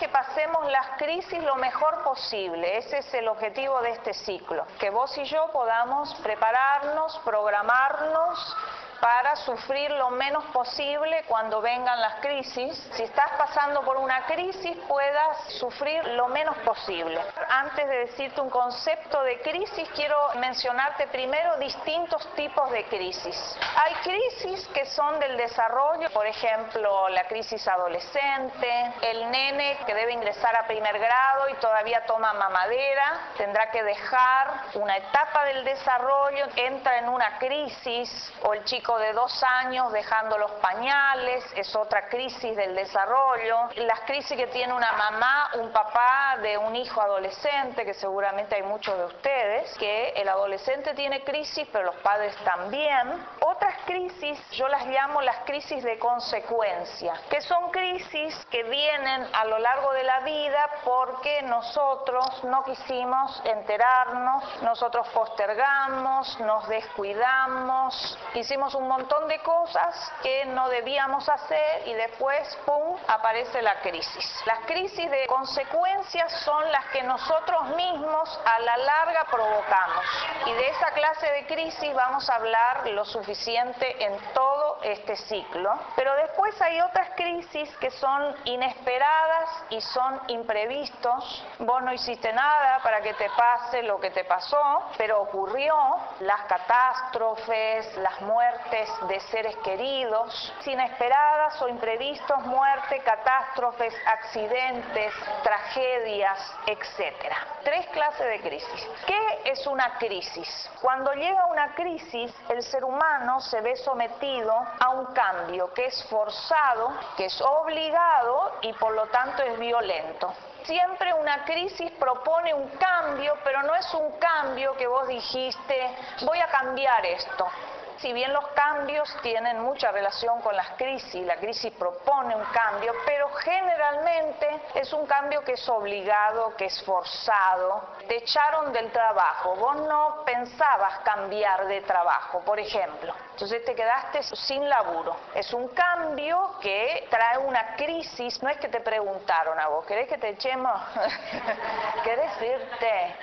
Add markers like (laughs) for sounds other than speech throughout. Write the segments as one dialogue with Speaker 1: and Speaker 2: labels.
Speaker 1: que pasemos las crisis lo mejor posible. Ese es el objetivo de este ciclo. Que vos y yo podamos prepararnos, programarnos para sufrir lo menos posible cuando vengan las crisis. Si estás pasando por una crisis, puedas sufrir lo menos posible. Antes de decirte un concepto de crisis, quiero mencionarte primero distintos tipos de crisis. Hay crisis que son del desarrollo, por ejemplo, la crisis adolescente, el nene que debe ingresar a primer grado y todavía toma mamadera, tendrá que dejar una etapa del desarrollo, entra en una crisis, o el chico de dos años dejando los pañales, es otra crisis del desarrollo. Las crisis que tiene una mamá, un papá de un hijo adolescente, que seguramente hay muchos de ustedes, que el adolescente tiene crisis, pero los padres también. Otras crisis, yo las llamo las crisis de consecuencia, que son crisis que vienen a lo largo de la vida porque nosotros no quisimos enterarnos, nosotros postergamos, nos descuidamos, hicimos un montón de cosas que no debíamos hacer y después, ¡pum!, aparece la crisis. Las crisis de consecuencias son las que nosotros mismos a la larga provocamos. Y de esa clase de crisis vamos a hablar lo suficiente en todo este ciclo. Pero después hay otras crisis que son inesperadas y son imprevistos. Vos no hiciste nada para que te pase lo que te pasó, pero ocurrió. Las catástrofes, las muertes de seres queridos, inesperadas o imprevistos, muerte, catástrofes, accidentes, tragedias, etc. Tres clases de crisis. ¿Qué es una crisis? Cuando llega una crisis, el ser humano se ve sometido a un cambio que es forzado, que es obligado y por lo tanto es violento. Siempre una crisis propone un cambio, pero no es un cambio que vos dijiste, voy a cambiar esto si bien los cambios tienen mucha relación con las crisis, la crisis propone un cambio, pero generalmente es un cambio que es obligado, que es forzado. Te echaron del trabajo, vos no pensabas cambiar de trabajo, por ejemplo. Entonces te quedaste sin laburo. Es un cambio que trae una crisis, no es que te preguntaron a vos, ¿querés que te echemos? (laughs) ¿Querés irte?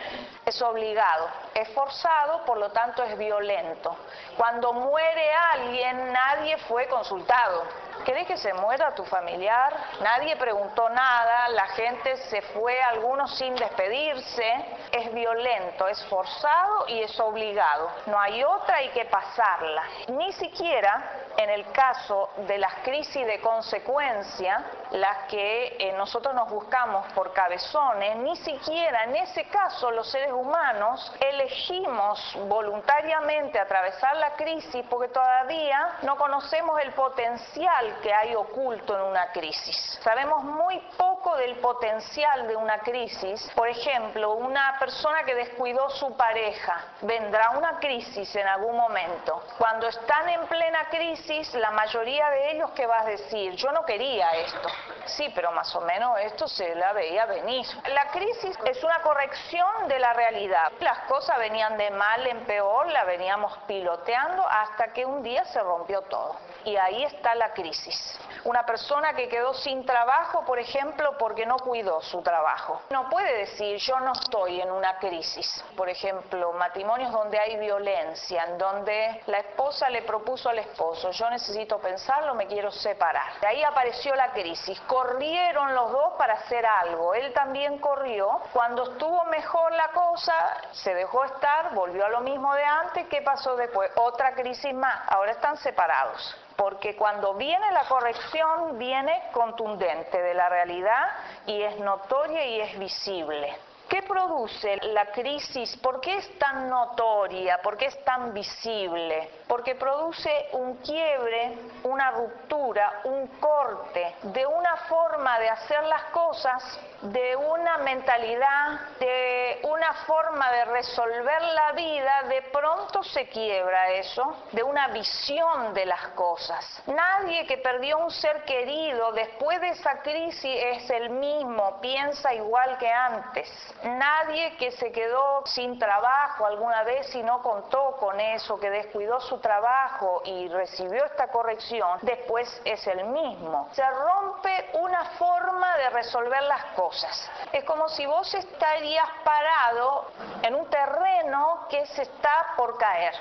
Speaker 1: Es obligado, es forzado, por lo tanto es violento. Cuando muere alguien, nadie fue consultado. ¿Querés que se muera tu familiar? Nadie preguntó nada, la gente se fue, algunos sin despedirse. Es violento, es forzado y es obligado. No hay otra, hay que pasarla. Ni siquiera en el caso de las crisis de consecuencia, las que eh, nosotros nos buscamos por cabezones, ni siquiera en ese caso los seres humanos elegimos voluntariamente atravesar la crisis porque todavía no conocemos el potencial que hay oculto en una crisis. Sabemos muy poco del potencial de una crisis. Por ejemplo, una persona que descuidó su pareja, vendrá una crisis en algún momento. Cuando están en plena crisis, la mayoría de ellos que vas a decir, yo no quería esto. Sí, pero más o menos esto se la veía venir. La crisis es una corrección de la realidad. Las cosas venían de mal en peor, la veníamos piloteando hasta que un día se rompió todo. Y ahí está la crisis. Una persona que quedó sin trabajo, por ejemplo, porque no cuidó su trabajo. No puede decir yo no estoy en una crisis. Por ejemplo, matrimonios donde hay violencia, en donde la esposa le propuso al esposo, yo necesito pensarlo, me quiero separar. De ahí apareció la crisis. Corrieron los dos para hacer algo. Él también corrió. Cuando estuvo mejor la cosa, se dejó estar, volvió a lo mismo de antes. ¿Qué pasó después? Otra crisis más. Ahora están separados porque cuando viene la corrección viene contundente de la realidad y es notoria y es visible. ¿Qué produce la crisis? ¿Por qué es tan notoria? ¿Por qué es tan visible? Porque produce un quiebre, una ruptura, un corte de una forma de hacer las cosas, de una mentalidad, de una forma de resolver la vida. De pronto se quiebra eso, de una visión de las cosas. Nadie que perdió un ser querido después de esa crisis es el mismo, piensa igual que antes Nadie que se quedó sin trabajo alguna vez y no contó con eso, que descuidó su trabajo y recibió esta corrección, después es el mismo. Se rompe una forma de resolver las cosas. Es como si vos estarías parado en un terreno que se está por caer.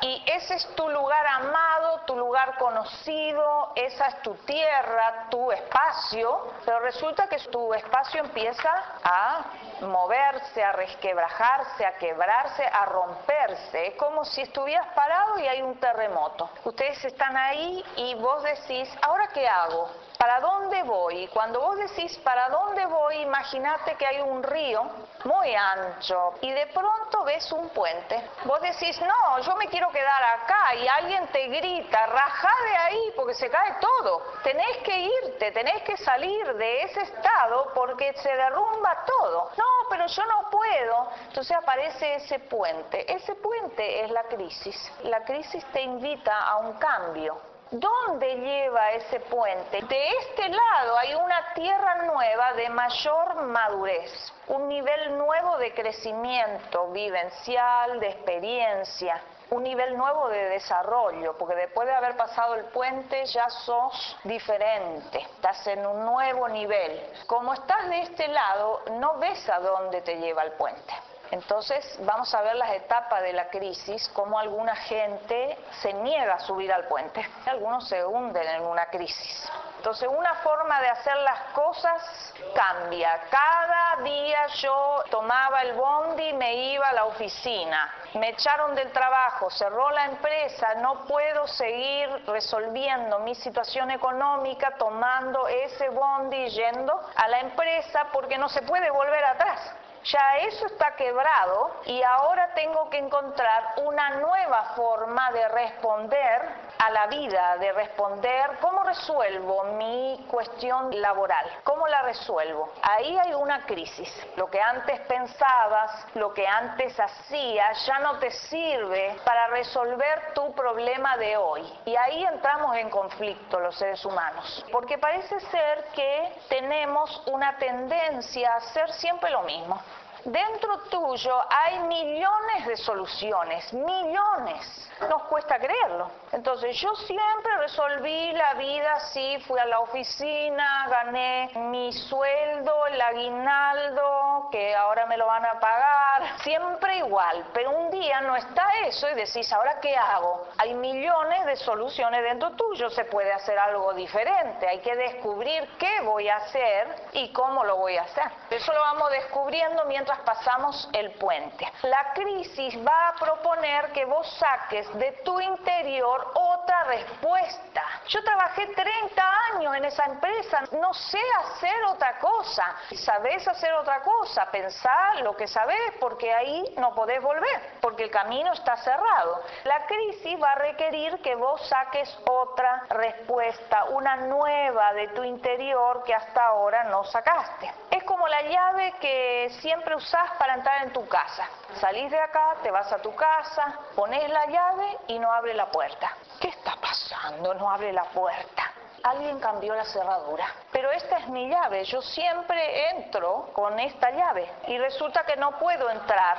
Speaker 1: Y ese es tu lugar amado, tu lugar conocido, esa es tu tierra, tu espacio, pero resulta que tu espacio empieza a moverse, a resquebrajarse, a quebrarse, a romperse. Es como si estuvieras parado y hay un terremoto. Ustedes están ahí y vos decís, ¿ahora qué hago? ¿Para dónde voy? Cuando vos decís para dónde voy, imagínate que hay un río muy ancho y de pronto ves un puente. Vos decís, no, yo me quiero quedar acá y alguien te grita, rajá de ahí porque se cae todo. Tenés que irte, tenés que salir de ese estado porque se derrumba todo. No, pero yo no puedo. Entonces aparece ese puente. Ese puente es la crisis. La crisis te invita a un cambio. ¿Dónde lleva ese puente? De este lado hay una tierra nueva de mayor madurez, un nivel nuevo de crecimiento vivencial, de experiencia, un nivel nuevo de desarrollo, porque después de haber pasado el puente ya sos diferente, estás en un nuevo nivel. Como estás de este lado, no ves a dónde te lleva el puente. Entonces vamos a ver las etapas de la crisis, cómo alguna gente se niega a subir al puente, algunos se hunden en una crisis. Entonces una forma de hacer las cosas cambia. Cada día yo tomaba el bondi me iba a la oficina. Me echaron del trabajo, cerró la empresa, no puedo seguir resolviendo mi situación económica tomando ese bondi yendo a la empresa porque no se puede volver atrás ya eso está quebrado y ahora tengo que encontrar una nueva forma de responder a la vida, de responder cómo resuelvo mi cuestión laboral, cómo la resuelvo. Ahí hay una crisis. Lo que antes pensabas, lo que antes hacías, ya no te sirve para resolver tu problema de hoy. Y ahí entramos en conflicto los seres humanos, porque parece ser que tenemos una tendencia a hacer siempre lo mismo. Dentro tuyo hay millones de soluciones, millones. Nos cuesta creerlo. Entonces yo siempre resolví la vida así, fui a la oficina, gané mi sueldo, el aguinaldo, que ahora me lo van a pagar, siempre igual. Pero un día no está eso y decís, ¿ahora qué hago? Hay millones de soluciones dentro tuyo, se puede hacer algo diferente, hay que descubrir qué voy a hacer y cómo lo voy a hacer. Eso lo vamos descubriendo mientras pasamos el puente. La crisis va a proponer que vos saques de tu interior otra respuesta. Yo trabajé 30 años en esa empresa, no sé hacer otra cosa. Sabés hacer otra cosa, pensar lo que sabés, porque ahí no podés volver, porque el camino está cerrado. La crisis va a requerir que vos saques otra respuesta, una nueva de tu interior que hasta ahora no sacaste. Es como la llave que siempre usás para entrar en tu casa. Salís de acá, te vas a tu casa, pones la llave y no abre la puerta. ¿Qué está pasando? No abre la puerta. Alguien cambió la cerradura. Pero esta es mi llave. Yo siempre entro con esta llave y resulta que no puedo entrar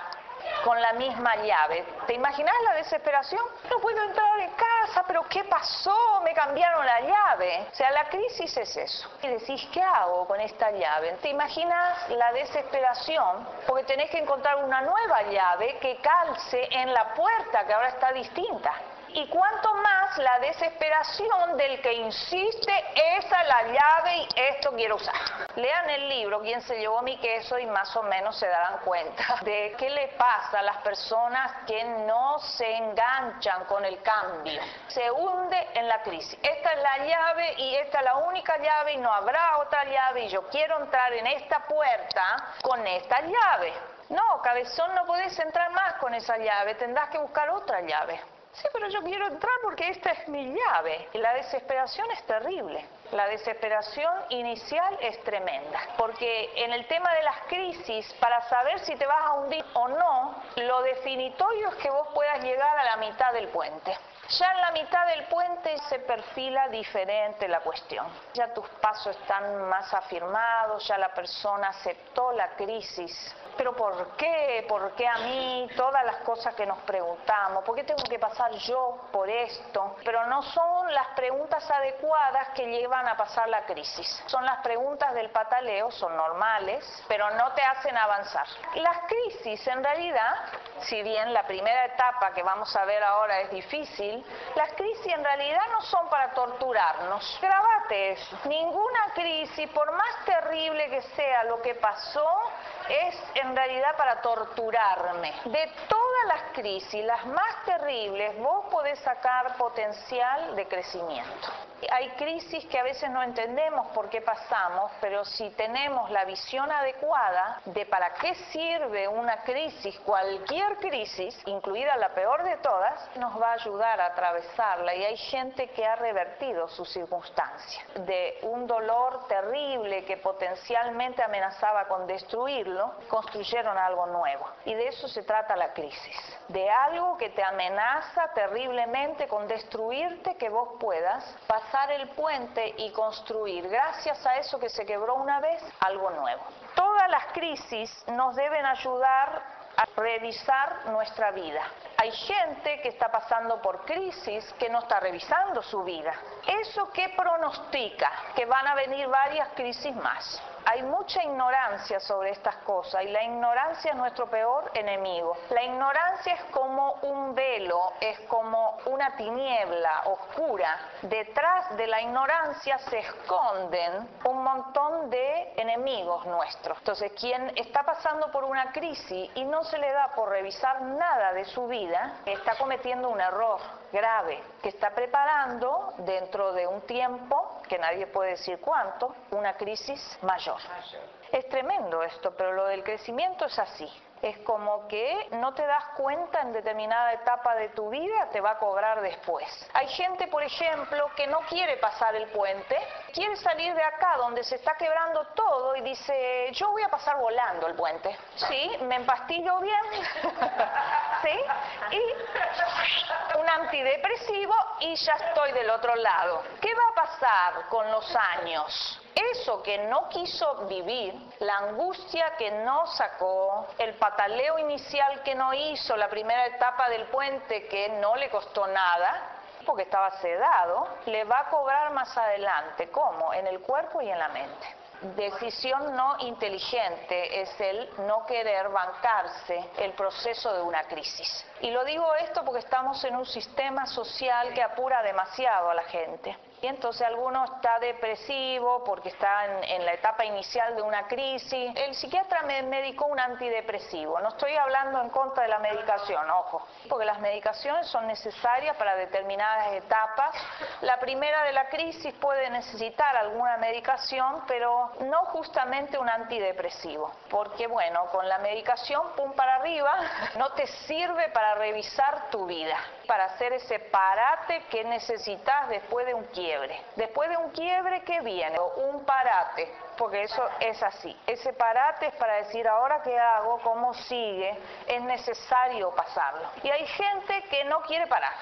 Speaker 1: con la misma llave. ¿Te imaginas la desesperación? No puedo entrar en casa, pero ¿qué pasó? Me cambiaron la llave. O sea, la crisis es eso. Y decís, ¿qué hago con esta llave? ¿Te imaginas la desesperación? Porque tenés que encontrar una nueva llave que calce en la puerta que ahora está distinta. Y cuanto más la desesperación del que insiste, esa es la llave y esto quiero usar. Lean el libro, Quién se llevó mi queso y más o menos se darán cuenta (laughs) de qué le pasa a las personas que no se enganchan con el cambio. Se hunde en la crisis. Esta es la llave y esta es la única llave y no habrá otra llave y yo quiero entrar en esta puerta con esta llave. No, cabezón, no podés entrar más con esa llave, tendrás que buscar otra llave. Sí, pero yo quiero entrar porque esta es mi llave. La desesperación es terrible. La desesperación inicial es tremenda. Porque en el tema de las crisis, para saber si te vas a hundir o no, lo definitorio es que vos puedas llegar a la mitad del puente. Ya en la mitad del puente se perfila diferente la cuestión. Ya tus pasos están más afirmados, ya la persona aceptó la crisis. Pero ¿por qué? ¿Por qué a mí? Todas las cosas que nos preguntamos. ¿Por qué tengo que pasar yo por esto? Pero no son las preguntas adecuadas que llevan a pasar la crisis. Son las preguntas del pataleo, son normales, pero no te hacen avanzar. Las crisis en realidad, si bien la primera etapa que vamos a ver ahora es difícil, las crisis en realidad no son para torturarnos. Grabate eso. Ninguna crisis, por más terrible que sea lo que pasó, es en realidad para torturarme. De todas las crisis, las más terribles, vos podés sacar potencial de crecimiento. Hay crisis que a veces no entendemos por qué pasamos, pero si tenemos la visión adecuada de para qué sirve una crisis, cualquier crisis, incluida la peor de todas, nos va a ayudar a atravesarla. Y hay gente que ha revertido su circunstancia. De un dolor terrible que potencialmente amenazaba con destruirlo, construyeron algo nuevo. Y de eso se trata la crisis. De algo que te amenaza terriblemente con destruirte, que vos puedas pasar el puente y construir, gracias a eso que se quebró una vez, algo nuevo. Todas las crisis nos deben ayudar a revisar nuestra vida. Hay gente que está pasando por crisis que no está revisando su vida. ¿Eso qué pronostica? Que van a venir varias crisis más. Hay mucha ignorancia sobre estas cosas y la ignorancia es nuestro peor enemigo. La ignorancia es como un velo, es como una tiniebla oscura. Detrás de la ignorancia se esconden un montón de enemigos nuestros. Entonces, quien está pasando por una crisis y no se le da por revisar nada de su vida, está cometiendo un error grave, que está preparando dentro de un tiempo, que nadie puede decir cuánto, una crisis mayor. Es tremendo esto, pero lo del crecimiento es así es como que no te das cuenta en determinada etapa de tu vida, te va a cobrar después. Hay gente, por ejemplo, que no quiere pasar el puente, quiere salir de acá donde se está quebrando todo y dice, yo voy a pasar volando el puente. Sí, me empastillo bien, (laughs) ¿sí? Y un antidepresivo y ya estoy del otro lado. ¿Qué va a pasar con los años? Eso que no quiso vivir, la angustia que no sacó, el pataleo inicial que no hizo, la primera etapa del puente que no le costó nada, porque estaba sedado, le va a cobrar más adelante. ¿Cómo? En el cuerpo y en la mente. Decisión no inteligente es el no querer bancarse el proceso de una crisis. Y lo digo esto porque estamos en un sistema social que apura demasiado a la gente. Y entonces alguno está depresivo porque está en, la etapa inicial de una crisis. El psiquiatra me medicó un antidepresivo. No estoy hablando en contra de la medicación, ojo, porque las medicaciones son necesarias para determinadas etapas. La primera de la crisis puede necesitar alguna medicación, pero no justamente un antidepresivo, porque bueno, con la medicación, pum para arriba, no te sirve para revisar tu vida, para hacer ese parate que necesitas después de un quiebre. Después de un quiebre, ¿qué viene? Un parate, porque eso es así. Ese parate es para decir, ahora qué hago, cómo sigue, es necesario pasarlo. Y hay gente que no quiere parar.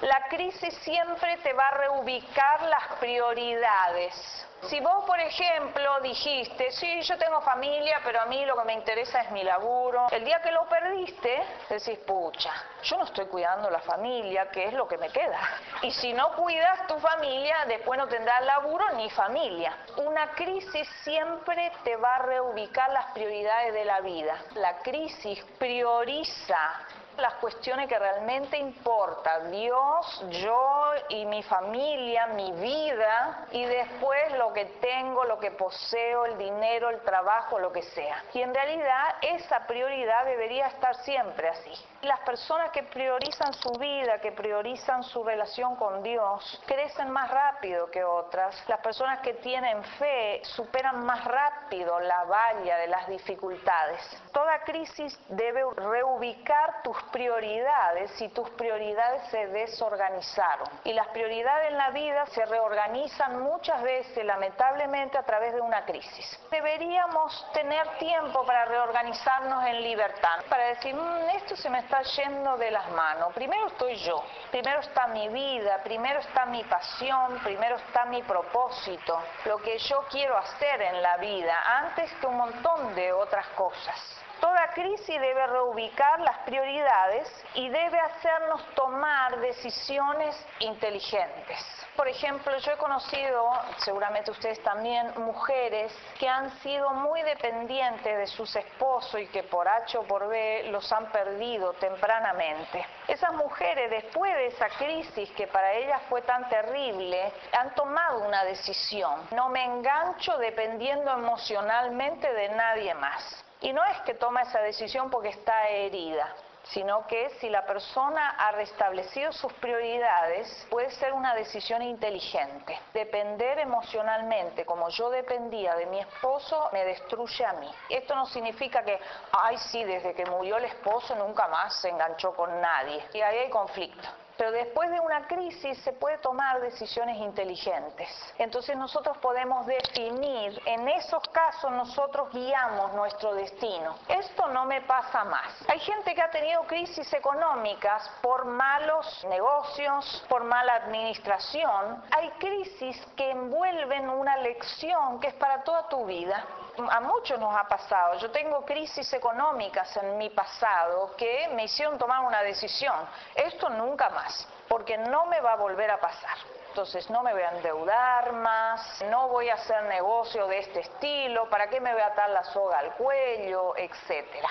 Speaker 1: La crisis siempre te va a reubicar las prioridades. Si vos, por ejemplo, dijiste, sí, yo tengo familia, pero a mí lo que me interesa es mi laburo, el día que lo perdiste, decís, pucha, yo no estoy cuidando la familia, que es lo que me queda. Y si no cuidas tu familia, después no tendrás laburo ni familia. Una crisis siempre te va a reubicar las prioridades de la vida. La crisis prioriza las cuestiones que realmente importan, Dios, yo y mi familia, mi vida, y después lo que tengo, lo que poseo, el dinero, el trabajo, lo que sea. Y en realidad esa prioridad debería estar siempre así. Las personas que priorizan su vida, que priorizan su relación con Dios, crecen más rápido que otras. Las personas que tienen fe superan más rápido la valla de las dificultades. Toda crisis debe reubicar tus prioridades si tus prioridades se desorganizaron. Y las prioridades en la vida se reorganizan muchas veces, lamentablemente, a través de una crisis. Deberíamos tener tiempo para reorganizarnos en libertad, para decir, mm, esto se me está yendo de las manos. Primero estoy yo, primero está mi vida, primero está mi pasión, primero está mi propósito, lo que yo quiero hacer en la vida, antes que un montón de otras cosas. Toda crisis debe reubicar las prioridades y debe hacernos tomar decisiones inteligentes. Por ejemplo, yo he conocido, seguramente ustedes también, mujeres que han sido muy dependientes de sus esposos y que por H o por B los han perdido tempranamente. Esas mujeres, después de esa crisis que para ellas fue tan terrible, han tomado una decisión. No me engancho dependiendo emocionalmente de nadie más. Y no es que toma esa decisión porque está herida, sino que si la persona ha restablecido sus prioridades, puede ser una decisión inteligente. Depender emocionalmente, como yo dependía de mi esposo, me destruye a mí. Esto no significa que, ay sí, desde que murió el esposo nunca más se enganchó con nadie. Y ahí hay conflicto. Pero después de una crisis se puede tomar decisiones inteligentes. Entonces nosotros podemos definir, en esos casos nosotros guiamos nuestro destino. Esto no me pasa más. Hay gente que ha tenido crisis económicas por malos negocios, por mala administración. Hay crisis que envuelven una lección que es para toda tu vida a muchos nos ha pasado. Yo tengo crisis económicas en mi pasado que me hicieron tomar una decisión. Esto nunca más, porque no me va a volver a pasar. Entonces no me voy a endeudar más, no voy a hacer negocio de este estilo, ¿para qué me voy a atar la soga al cuello, etcétera?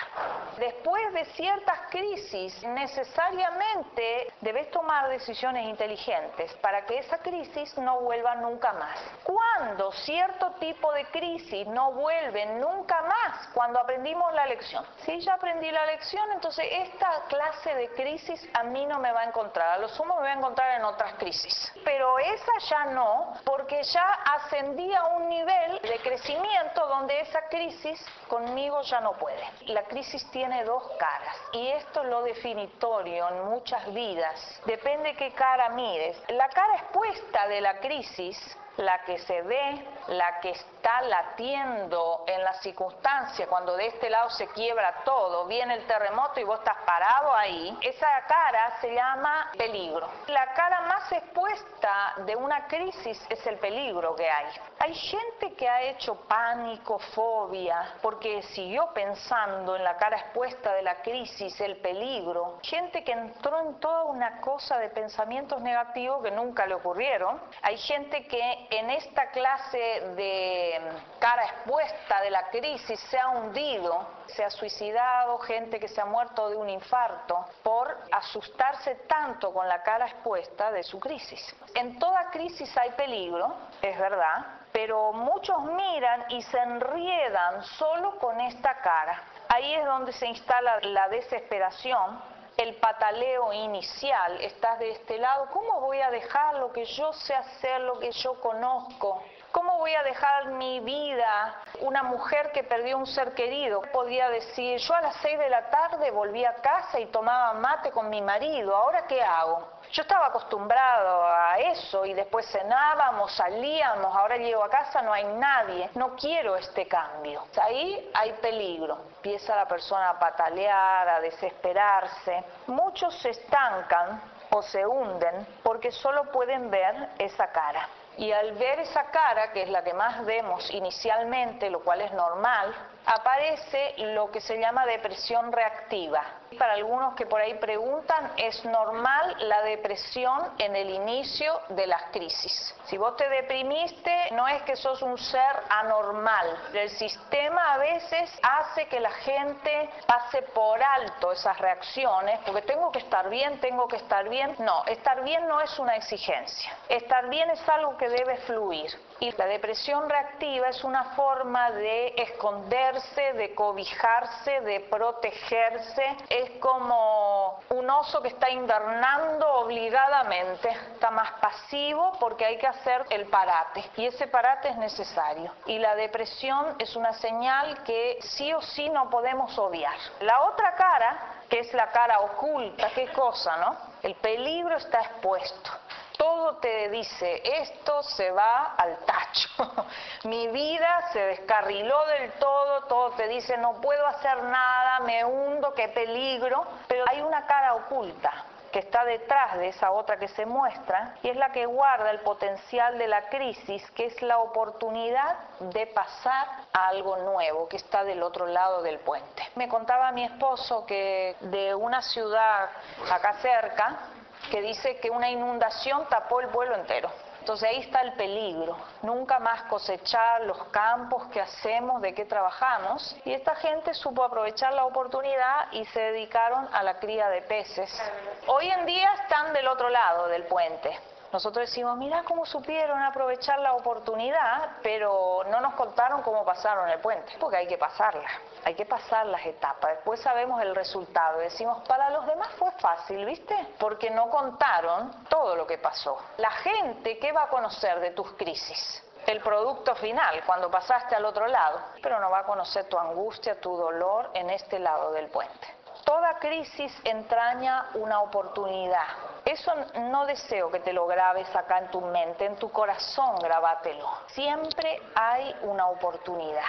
Speaker 1: Después de ciertas crisis, necesariamente debes tomar decisiones inteligentes para que esa crisis no vuelva nunca más. Cuando cierto tipo de crisis no vuelve nunca más, cuando aprendimos la lección. Si ya aprendí la lección, entonces esta clase de crisis a mí no me va a encontrar, a lo sumo me voy a encontrar en otras crisis. Pero esa ya no, porque ya ascendí a un nivel de crecimiento donde esa crisis conmigo ya no puede. La crisis tiene dos caras y esto es lo definitorio en muchas vidas. Depende qué cara mires. La cara expuesta de la crisis la que se ve, la que está latiendo en la circunstancia, cuando de este lado se quiebra todo, viene el terremoto y vos estás parado ahí, esa cara se llama peligro. La cara más expuesta de una crisis es el peligro que hay. Hay gente que ha hecho pánico, fobia, porque siguió pensando en la cara expuesta de la crisis, el peligro. Gente que entró en toda una cosa de pensamientos negativos que nunca le ocurrieron. Hay gente que en esta clase de cara expuesta de la crisis se ha hundido, se ha suicidado, gente que se ha muerto de un infarto por asustarse tanto con la cara expuesta de su crisis. En toda crisis hay peligro, es verdad, pero muchos miran y se enriedan solo con esta cara. Ahí es donde se instala la desesperación, el pataleo inicial, estás de este lado, ¿cómo voy a dejar lo que yo sé hacer, lo que yo conozco? ¿Cómo voy a dejar mi vida? Una mujer que perdió un ser querido podía decir, yo a las seis de la tarde volví a casa y tomaba mate con mi marido, ¿ahora qué hago? Yo estaba acostumbrado a eso y después cenábamos, salíamos, ahora llego a casa, no hay nadie, no quiero este cambio. Ahí hay peligro, empieza la persona a patalear, a desesperarse. Muchos se estancan o se hunden porque solo pueden ver esa cara. Y al ver esa cara, que es la que más vemos inicialmente, lo cual es normal, aparece lo que se llama depresión reactiva. Para algunos que por ahí preguntan, es normal la depresión en el inicio de las crisis. Si vos te deprimiste, no es que sos un ser anormal. El sistema a veces hace que la gente pase por alto esas reacciones, porque tengo que estar bien, tengo que estar bien. No, estar bien no es una exigencia. Estar bien es algo que debe fluir. Y la depresión reactiva es una forma de esconderse, de cobijarse, de protegerse. Como un oso que está invernando obligadamente. Está más pasivo porque hay que hacer el parate. Y ese parate es necesario. Y la depresión es una señal que sí o sí no podemos obviar. La otra cara, que es la cara oculta, qué cosa, ¿no? El peligro está expuesto todo te dice, esto se va al tacho, (laughs) mi vida se descarriló del todo, todo te dice, no puedo hacer nada, me hundo, qué peligro, pero hay una cara oculta que está detrás de esa otra que se muestra y es la que guarda el potencial de la crisis, que es la oportunidad de pasar a algo nuevo que está del otro lado del puente. Me contaba mi esposo que de una ciudad acá cerca, que dice que una inundación tapó el vuelo entero. Entonces ahí está el peligro, nunca más cosechar los campos que hacemos, de qué trabajamos. Y esta gente supo aprovechar la oportunidad y se dedicaron a la cría de peces. Hoy en día están del otro lado del puente. Nosotros decimos, mira cómo supieron aprovechar la oportunidad, pero no nos contaron cómo pasaron el puente, porque hay que pasarla, hay que pasar las etapas. Después sabemos el resultado. Decimos, para los demás fue fácil, ¿viste? Porque no contaron todo lo que pasó. La gente, ¿qué va a conocer de tus crisis? el producto final cuando pasaste al otro lado, pero no va a conocer tu angustia, tu dolor en este lado del puente. Toda crisis entraña una oportunidad. Eso no deseo que te lo grabes acá en tu mente, en tu corazón grabátelo. Siempre hay una oportunidad.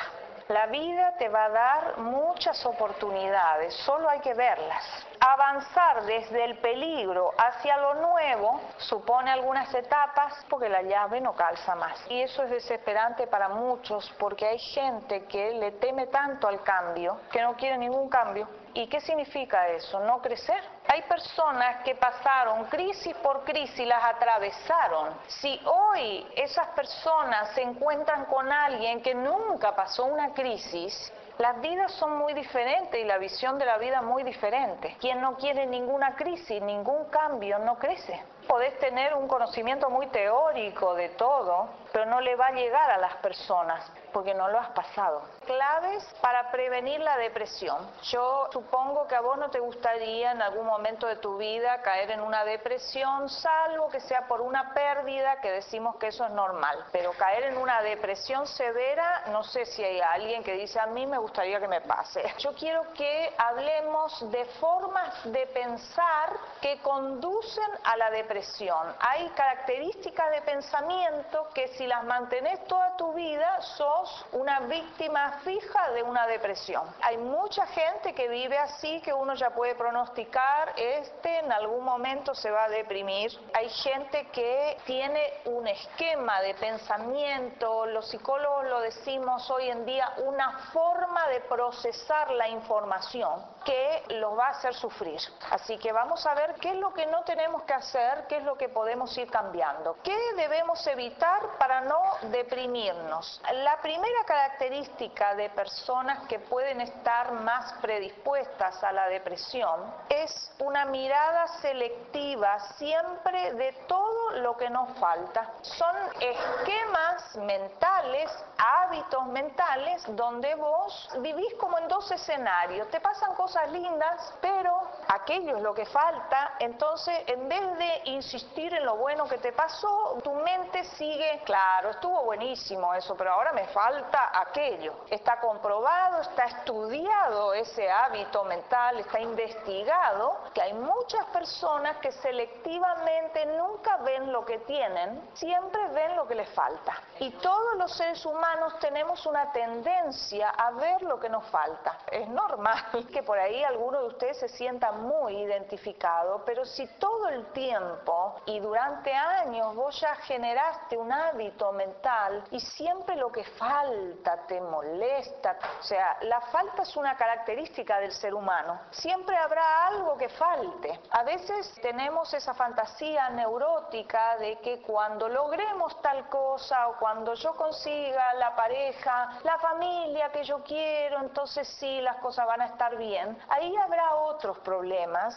Speaker 1: La vida te va a dar muchas oportunidades, solo hay que verlas. Avanzar desde el peligro hacia lo nuevo supone algunas etapas porque la llave no calza más. Y eso es desesperante para muchos porque hay gente que le teme tanto al cambio que no quiere ningún cambio. ¿Y qué significa eso? No crecer. Hay personas que pasaron crisis por crisis, las atravesaron. Si hoy esas personas se encuentran con alguien que nunca pasó una crisis, las vidas son muy diferentes y la visión de la vida muy diferente. Quien no quiere ninguna crisis, ningún cambio, no crece. Podés tener un conocimiento muy teórico de todo, pero no le va a llegar a las personas porque no lo has pasado. Claves para prevenir la depresión. Yo supongo que a vos no te gustaría en algún momento de tu vida caer en una depresión, salvo que sea por una pérdida, que decimos que eso es normal. Pero caer en una depresión severa, no sé si hay alguien que dice a mí me gustaría que me pase. (laughs) Yo quiero que hablemos de formas de pensar que conducen a la depresión. Hay características de pensamiento que si las mantenés toda tu vida sos una víctima fija de una depresión. Hay mucha gente que vive así que uno ya puede pronosticar, este en algún momento se va a deprimir. Hay gente que tiene un esquema de pensamiento, los psicólogos lo decimos hoy en día, una forma de procesar la información que los va a hacer sufrir. Así que vamos a ver qué es lo que no tenemos que hacer, qué es lo que podemos ir cambiando. ¿Qué debemos evitar para no deprimirnos? La primera característica de personas que pueden estar más predispuestas a la depresión es una mirada selectiva siempre de todo lo que nos falta. Son esquemas mentales, hábitos mentales, donde vos vivís como en dos escenarios. Te pasan cosas lindas, pero aquello es lo que falta. Entonces, en vez de insistir en lo bueno que te pasó, tu mente sigue, claro, estuvo buenísimo eso, pero ahora me falta aquello. Está comprobado, está estudiado ese hábito mental, está investigado que hay muchas personas que selectivamente nunca ven lo que tienen, siempre ven lo que les falta. Y todos los seres humanos tenemos una tendencia a ver lo que nos falta. Es normal (laughs) que por ahí alguno de ustedes se sienta muy identificado, pero si todo el tiempo y durante años vos ya generaste un hábito mental y siempre lo que falta te molesta, o sea, la falta es una característica del ser humano. Siempre habrá algo que falte. A veces tenemos esa fantasía neurótica de que cuando logremos tal cosa o cuando yo consiga la pareja, la familia que yo quiero, entonces sí, las cosas van a estar bien. Ahí habrá otros problemas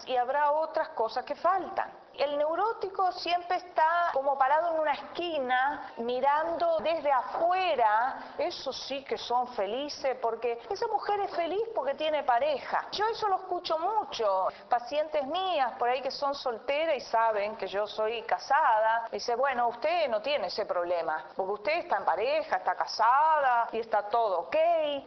Speaker 1: y habrá otras cosas que faltan. El neurótico siempre está como parado en una esquina, mirando desde afuera. Eso sí que son felices, porque esa mujer es feliz porque tiene pareja. Yo eso lo escucho mucho. Pacientes mías por ahí que son solteras y saben que yo soy casada, dice, bueno, usted no tiene ese problema, porque usted está en pareja, está casada y está todo ok.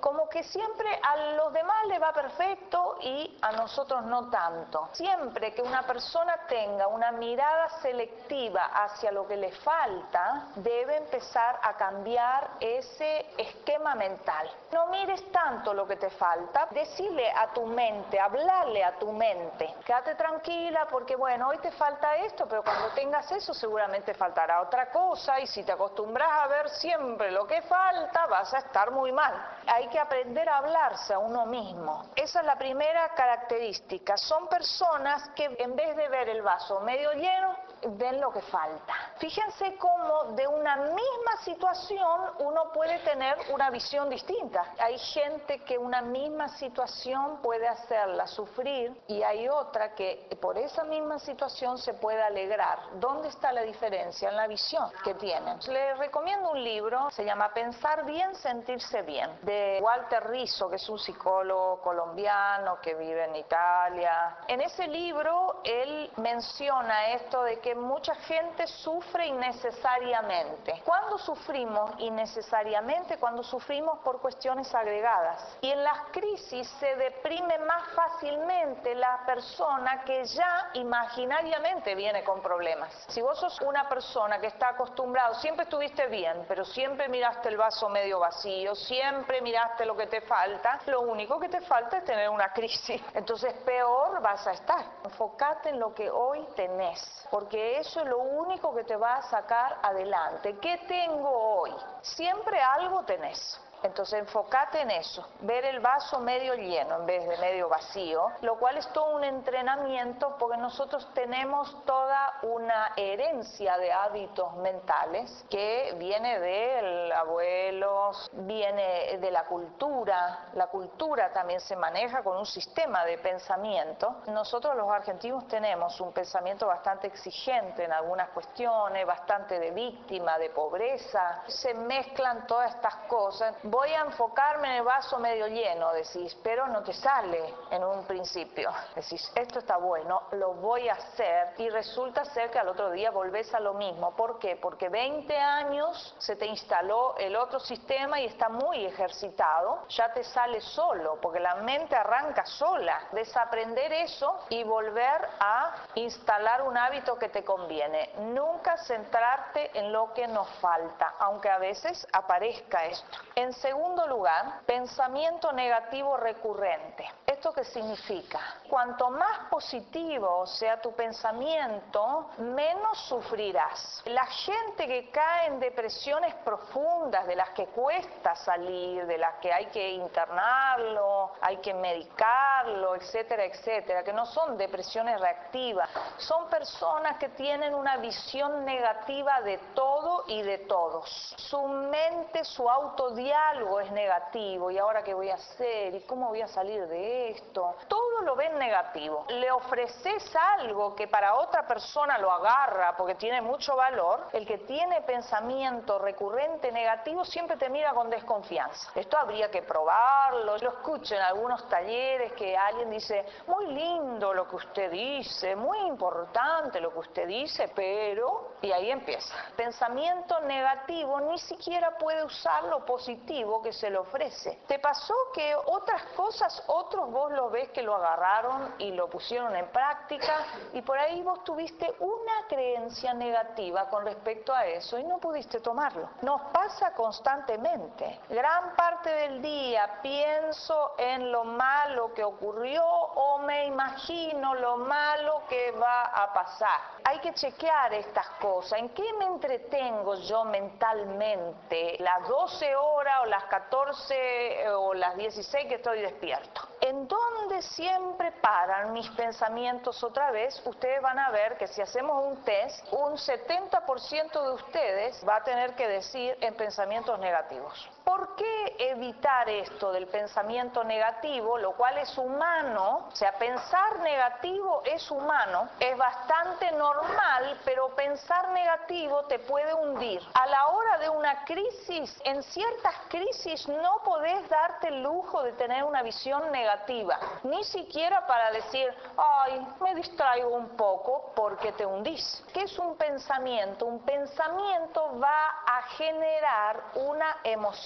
Speaker 1: Como que siempre a los demás le va perfecto y a nosotros no tanto. Siempre que una persona tenga una mirada selectiva hacia lo que le falta, debe empezar a cambiar ese esquema mental. No mires tanto lo que te falta, decirle a tu mente, hablarle a tu mente, quédate tranquila porque bueno, hoy te falta esto, pero cuando tengas eso seguramente faltará otra cosa y si te acostumbras a ver siempre lo que falta, vas a estar muy mal. Hay que aprender a hablarse a uno mismo. Esa es la primera característica. Son personas que en vez de ver el vaso medio lleno, ven lo que falta. Fíjense cómo de una misma situación uno puede tener una visión distinta. Hay gente que una misma situación puede hacerla sufrir y hay otra que por esa misma situación se puede alegrar. ¿Dónde está la diferencia? En la visión que tienen. Les recomiendo un libro, se llama Pensar bien, sentirse bien, de Walter Rizzo, que es un psicólogo colombiano que vive en Italia. En ese libro él menciona esto de que mucha gente sufre innecesariamente. ¿Cuándo sufrimos innecesariamente? Cuando sufrimos por cuestiones agregadas. Y en las crisis se deprime más fácilmente la persona que ya imaginariamente viene con problemas. Si vos sos una persona que está acostumbrado, siempre estuviste bien, pero siempre miraste el vaso medio vacío, siempre miraste lo que te falta, lo único que te falta es tener una (laughs) crisis. Entonces peor vas a estar. Enfocate en lo que hoy tenés, porque eso es lo único que te va a sacar adelante. ¿Qué tengo hoy? Siempre algo tenés. Entonces enfócate en eso, ver el vaso medio lleno en vez de medio vacío, lo cual es todo un entrenamiento porque nosotros tenemos toda una herencia de hábitos mentales que viene del abuelo, viene de la cultura, la cultura también se maneja con un sistema de pensamiento. Nosotros los argentinos tenemos un pensamiento bastante exigente en algunas cuestiones, bastante de víctima, de pobreza, se mezclan todas estas cosas voy a enfocarme en el vaso medio lleno, decís, pero no te sale en un principio. Decís, esto está bueno, lo voy a hacer y resulta ser que al otro día volvés a lo mismo. ¿Por qué? Porque 20 años se te instaló el otro sistema y está muy ejercitado, ya te sale solo, porque la mente arranca sola. Desaprender eso y volver a instalar un hábito que te conviene. Nunca centrarte en lo que nos falta, aunque a veces aparezca esto. En segundo lugar, pensamiento negativo recurrente. ¿Esto qué significa? Cuanto más positivo sea tu pensamiento, menos sufrirás. La gente que cae en depresiones profundas, de las que cuesta salir, de las que hay que internarlo, hay que medicarlo, etcétera, etcétera, que no son depresiones reactivas, son personas que tienen una visión negativa de todo y de todos. Su mente, su autodiálogo, algo es negativo y ahora qué voy a hacer y cómo voy a salir de esto. Todo lo ven negativo. Le ofreces algo que para otra persona lo agarra porque tiene mucho valor. El que tiene pensamiento recurrente negativo siempre te mira con desconfianza. Esto habría que probarlo. Lo escucho en algunos talleres que alguien dice, muy lindo lo que usted dice, muy importante lo que usted dice, pero... Y ahí empieza. Pensamiento negativo ni siquiera puede usar lo positivo que se le ofrece. ¿Te pasó que otras cosas, otros vos lo ves que lo agarraron y lo pusieron en práctica y por ahí vos tuviste una creencia negativa con respecto a eso y no pudiste tomarlo? Nos pasa constantemente. Gran parte del día pienso en lo malo que ocurrió o me imagino lo malo que va a pasar. Hay que chequear estas cosas. ¿En qué me entretengo yo mentalmente? Las 12 horas o las 14 eh, o las 16 que estoy despierto. En donde siempre paran mis pensamientos otra vez, ustedes van a ver que si hacemos un test, un 70% de ustedes va a tener que decir en pensamientos negativos. ¿Por qué evitar esto del pensamiento negativo, lo cual es humano? O sea, pensar negativo es humano, es bastante normal, pero pensar negativo te puede hundir. A la hora de una crisis, en ciertas crisis no podés darte el lujo de tener una visión negativa, ni siquiera para decir, ay, me distraigo un poco porque te hundís. ¿Qué es un pensamiento? Un pensamiento va a generar una emoción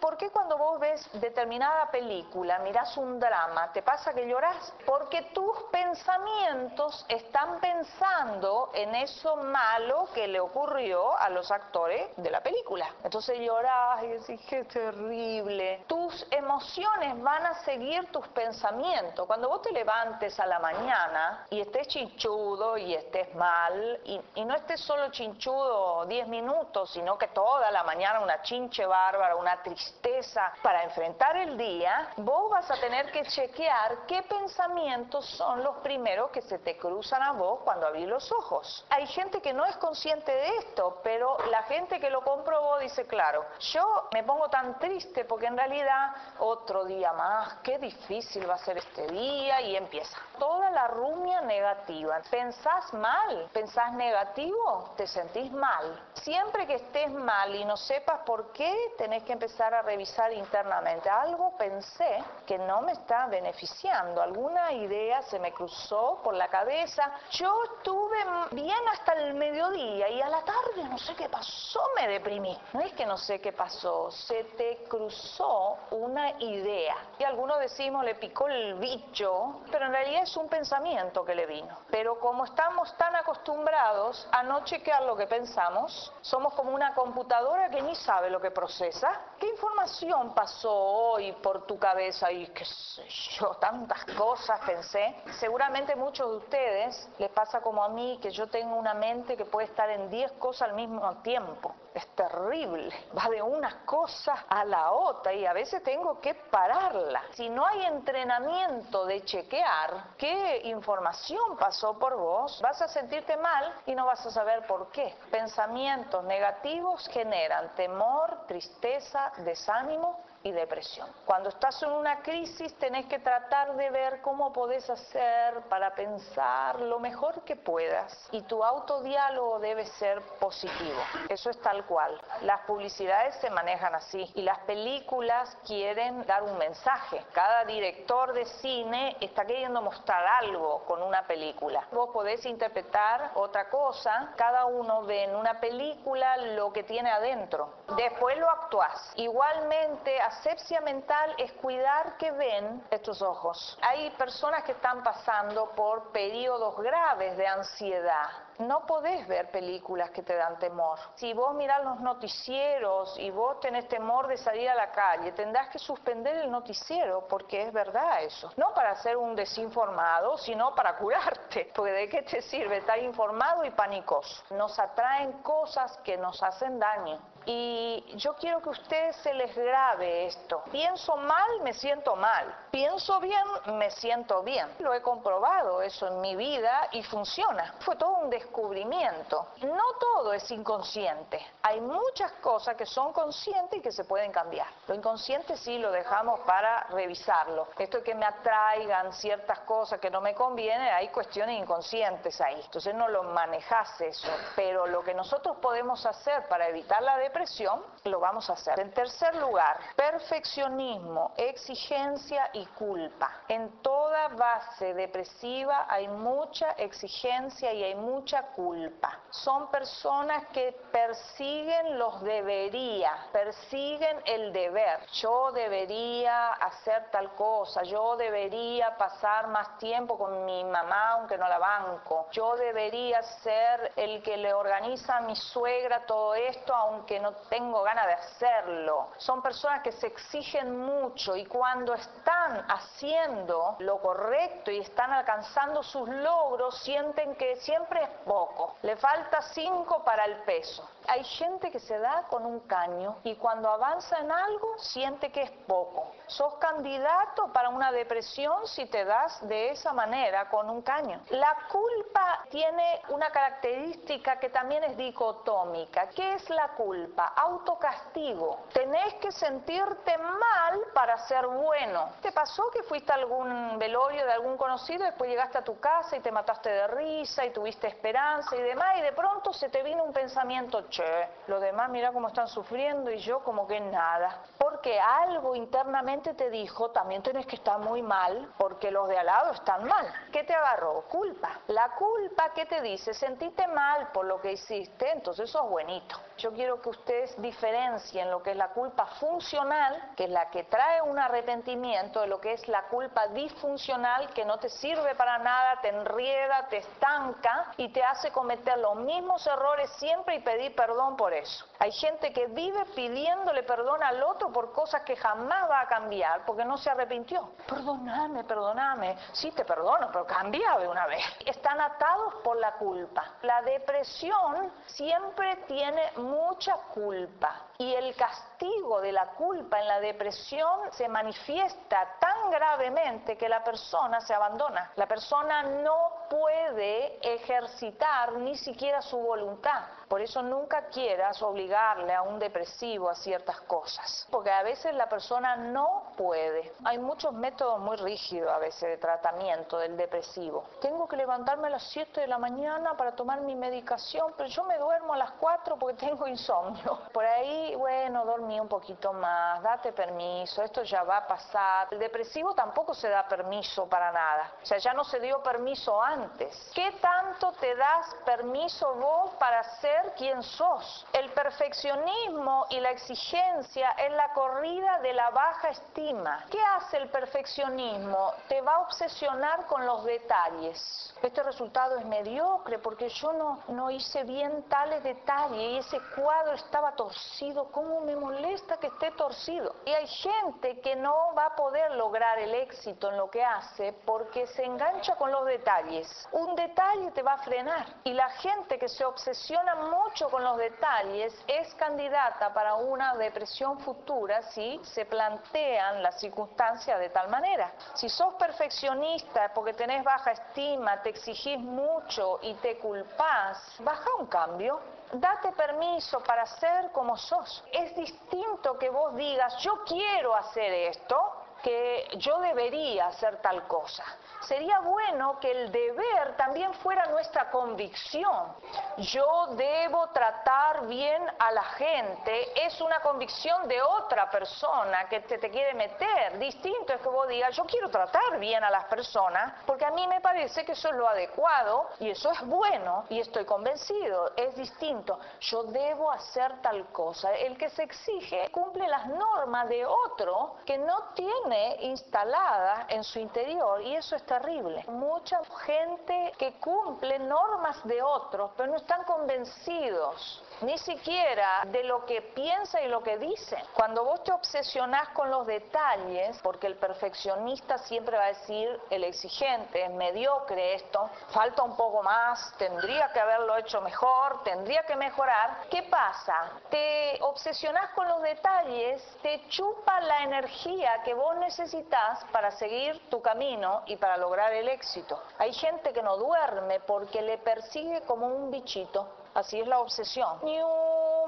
Speaker 1: ¿Por qué cuando vos ves determinada película, mirás un drama, te pasa que llorás? Porque tus pensamientos están pensando en eso malo que le ocurrió a los actores de la película. Entonces llorás y decís, qué terrible. Tus emociones van a seguir tus pensamientos. Cuando vos te levantes a la mañana y estés chinchudo y estés mal, y, y no estés solo chinchudo 10 minutos, sino que toda la mañana una chinche bárbara, una tristeza para enfrentar el día, vos vas a tener que chequear qué pensamientos son los primeros que se te cruzan a vos cuando abrís los ojos. Hay gente que no es consciente de esto, pero la gente que lo comprobó dice, claro, yo me pongo tan triste porque en realidad otro día más, qué difícil va a ser este día y empieza. Toda la rumia negativa. Pensás mal, pensás negativo, te sentís mal. Siempre que estés mal y no sepas por qué, tenés que empezar a revisar internamente. Algo pensé que no me está beneficiando, alguna idea se me cruzó por la cabeza. Yo estuve bien hasta el mediodía y a la tarde no sé qué pasó, me deprimí. No es que no sé qué pasó, se te cruzó una idea. Y algunos decimos le picó el bicho, pero en realidad es un pensamiento que le vino. Pero como estamos tan acostumbrados a no chequear lo que pensamos, somos como una computadora que ni sabe lo que procesa, ¿Qué información pasó hoy por tu cabeza? Y qué sé yo, tantas cosas pensé. Seguramente muchos de ustedes les pasa como a mí, que yo tengo una mente que puede estar en 10 cosas al mismo tiempo. Es terrible, va de una cosa a la otra y a veces tengo que pararla. Si no hay entrenamiento de chequear qué información pasó por vos, vas a sentirte mal y no vas a saber por qué. Pensamientos negativos generan temor, tristeza, desánimo y depresión. Cuando estás en una crisis tenés que tratar de ver cómo podés hacer para pensar lo mejor que puedas y tu autodiálogo debe ser positivo. Eso es tal cual. Las publicidades se manejan así y las películas quieren dar un mensaje. Cada director de cine está queriendo mostrar algo con una película. Vos podés interpretar otra cosa, cada uno ve en una película lo que tiene adentro. Después lo actuás. Igualmente asepsia mental es cuidar que ven estos ojos. Hay personas que están pasando por periodos graves de ansiedad no podés ver películas que te dan temor. Si vos mirás los noticieros y vos tenés temor de salir a la calle, tendrás que suspender el noticiero porque es verdad eso. No para ser un desinformado, sino para curarte. (laughs) Porque de qué te sirve estar informado y panicoso. Nos atraen cosas que nos hacen daño. Y yo quiero que a ustedes se les grabe esto. Pienso mal, me siento mal. Pienso bien, me siento bien. Lo he comprobado eso en mi vida y funciona. Fue todo un descubrimiento. No todo es inconsciente. Hay muchas cosas que son conscientes y que se pueden cambiar. Lo inconsciente sí lo dejamos para revisarlo. Esto es que me atraigan ciertas cosas que no me convienen, hay cuestiones inconscientes ahí. Entonces no lo manejas eso. Pero lo que nosotros podemos hacer para evitar la depresión, depresión lo vamos a hacer. En tercer lugar, perfeccionismo, exigencia y culpa. En toda base depresiva hay mucha exigencia y hay mucha culpa. Son personas que persiguen los debería, persiguen el deber. Yo debería hacer tal cosa, yo debería pasar más tiempo con mi mamá aunque no la banco, yo debería ser el que le organiza a mi suegra todo esto aunque no tengo ganas de hacerlo. Son personas que se exigen mucho y cuando están haciendo lo correcto y están alcanzando sus logros, sienten que siempre es poco, le falta cinco para el peso. Hay gente que se da con un caño y cuando avanza en algo siente que es poco. Sos candidato para una depresión si te das de esa manera, con un caño. La culpa tiene una característica que también es dicotómica. ¿Qué es la culpa? Auto castigo. Tenés que sentirte mal para ser bueno. ¿Te pasó que fuiste a algún velorio de algún conocido, después llegaste a tu casa y te mataste de risa y tuviste esperanza y demás, y de pronto se te vino un pensamiento, che, los demás mira cómo están sufriendo y yo como que nada. Porque algo internamente te dijo, también tenés que estar muy mal, porque los de al lado están mal. ¿Qué te agarró? Culpa. La culpa, ¿qué te dice? Sentiste mal por lo que hiciste, entonces sos buenito. Yo quiero que ustedes diferencien lo que es la culpa funcional, que es la que trae un arrepentimiento, de lo que es la culpa disfuncional, que no te sirve para nada, te enrieda, te estanca y te hace cometer los mismos errores siempre y pedir perdón por eso. Hay gente que vive pidiéndole perdón al otro por cosas que jamás va a cambiar porque no se arrepintió. Perdóname, perdóname. Sí, te perdono, pero cambia de una vez. Están atados por la culpa. La depresión siempre tiene mucha culpa y el castigo de la culpa en la depresión se manifiesta tan gravemente que la persona se abandona. La persona no puede ejercitar ni siquiera su voluntad. Por eso nunca quieras obligarle a un depresivo a ciertas cosas, porque a veces la persona no puede. Hay muchos métodos muy rígidos a veces de tratamiento del depresivo. Tengo que levantarme a las 7 de la mañana para tomar mi medicación, pero yo me duermo a las 4 porque tengo insomnio. (laughs) Por ahí, bueno, dormí un poquito más, date permiso, esto ya va a pasar. El depresivo tampoco se da permiso para nada. O sea, ya no se dio permiso antes. ¿Qué tanto te das permiso vos para ser quien sos. El perfeccionismo y la exigencia es la corrida de la baja estima. ¿Qué hace el perfeccionismo? Te va a obsesionar con los detalles. Este resultado es mediocre porque yo no, no hice bien tales detalles y ese cuadro estaba torcido. ¿Cómo me molesta que esté torcido? Y hay gente que no va a poder lograr el éxito en lo que hace porque se engancha con los detalles. Un detalle te va a frenar y la gente que se obsesiona mucho con los detalles es candidata para una depresión futura si se plantean las circunstancias de tal manera. Si sos perfeccionista porque tenés baja estima, te exigís mucho y te culpás, baja un cambio. Date permiso para ser como sos. Es distinto que vos digas, yo quiero hacer esto, que yo debería hacer tal cosa. Sería bueno que el deber también fuera nuestra convicción. Yo debo tratar bien a la gente. Es una convicción de otra persona que te, te quiere meter. Distinto es que vos digas, yo quiero tratar bien a las personas porque a mí me parece que eso es lo adecuado y eso es bueno y estoy convencido. Es distinto. Yo debo hacer tal cosa. El que se exige cumple las normas de otro que no tiene instalada en su interior y eso es terrible. Mucha gente que cumple normas de otros, pero no están convencidos ni siquiera de lo que piensa y lo que dice. Cuando vos te obsesionás con los detalles, porque el perfeccionista siempre va a decir, el exigente, es mediocre esto, falta un poco más, tendría que haberlo hecho mejor, tendría que mejorar, ¿qué pasa? Te obsesionás con los detalles, te chupa la energía que vos necesitas para seguir tu camino y para lograr el éxito. Hay gente que no duerme porque le persigue como un bichito Así es la obsesión. Ni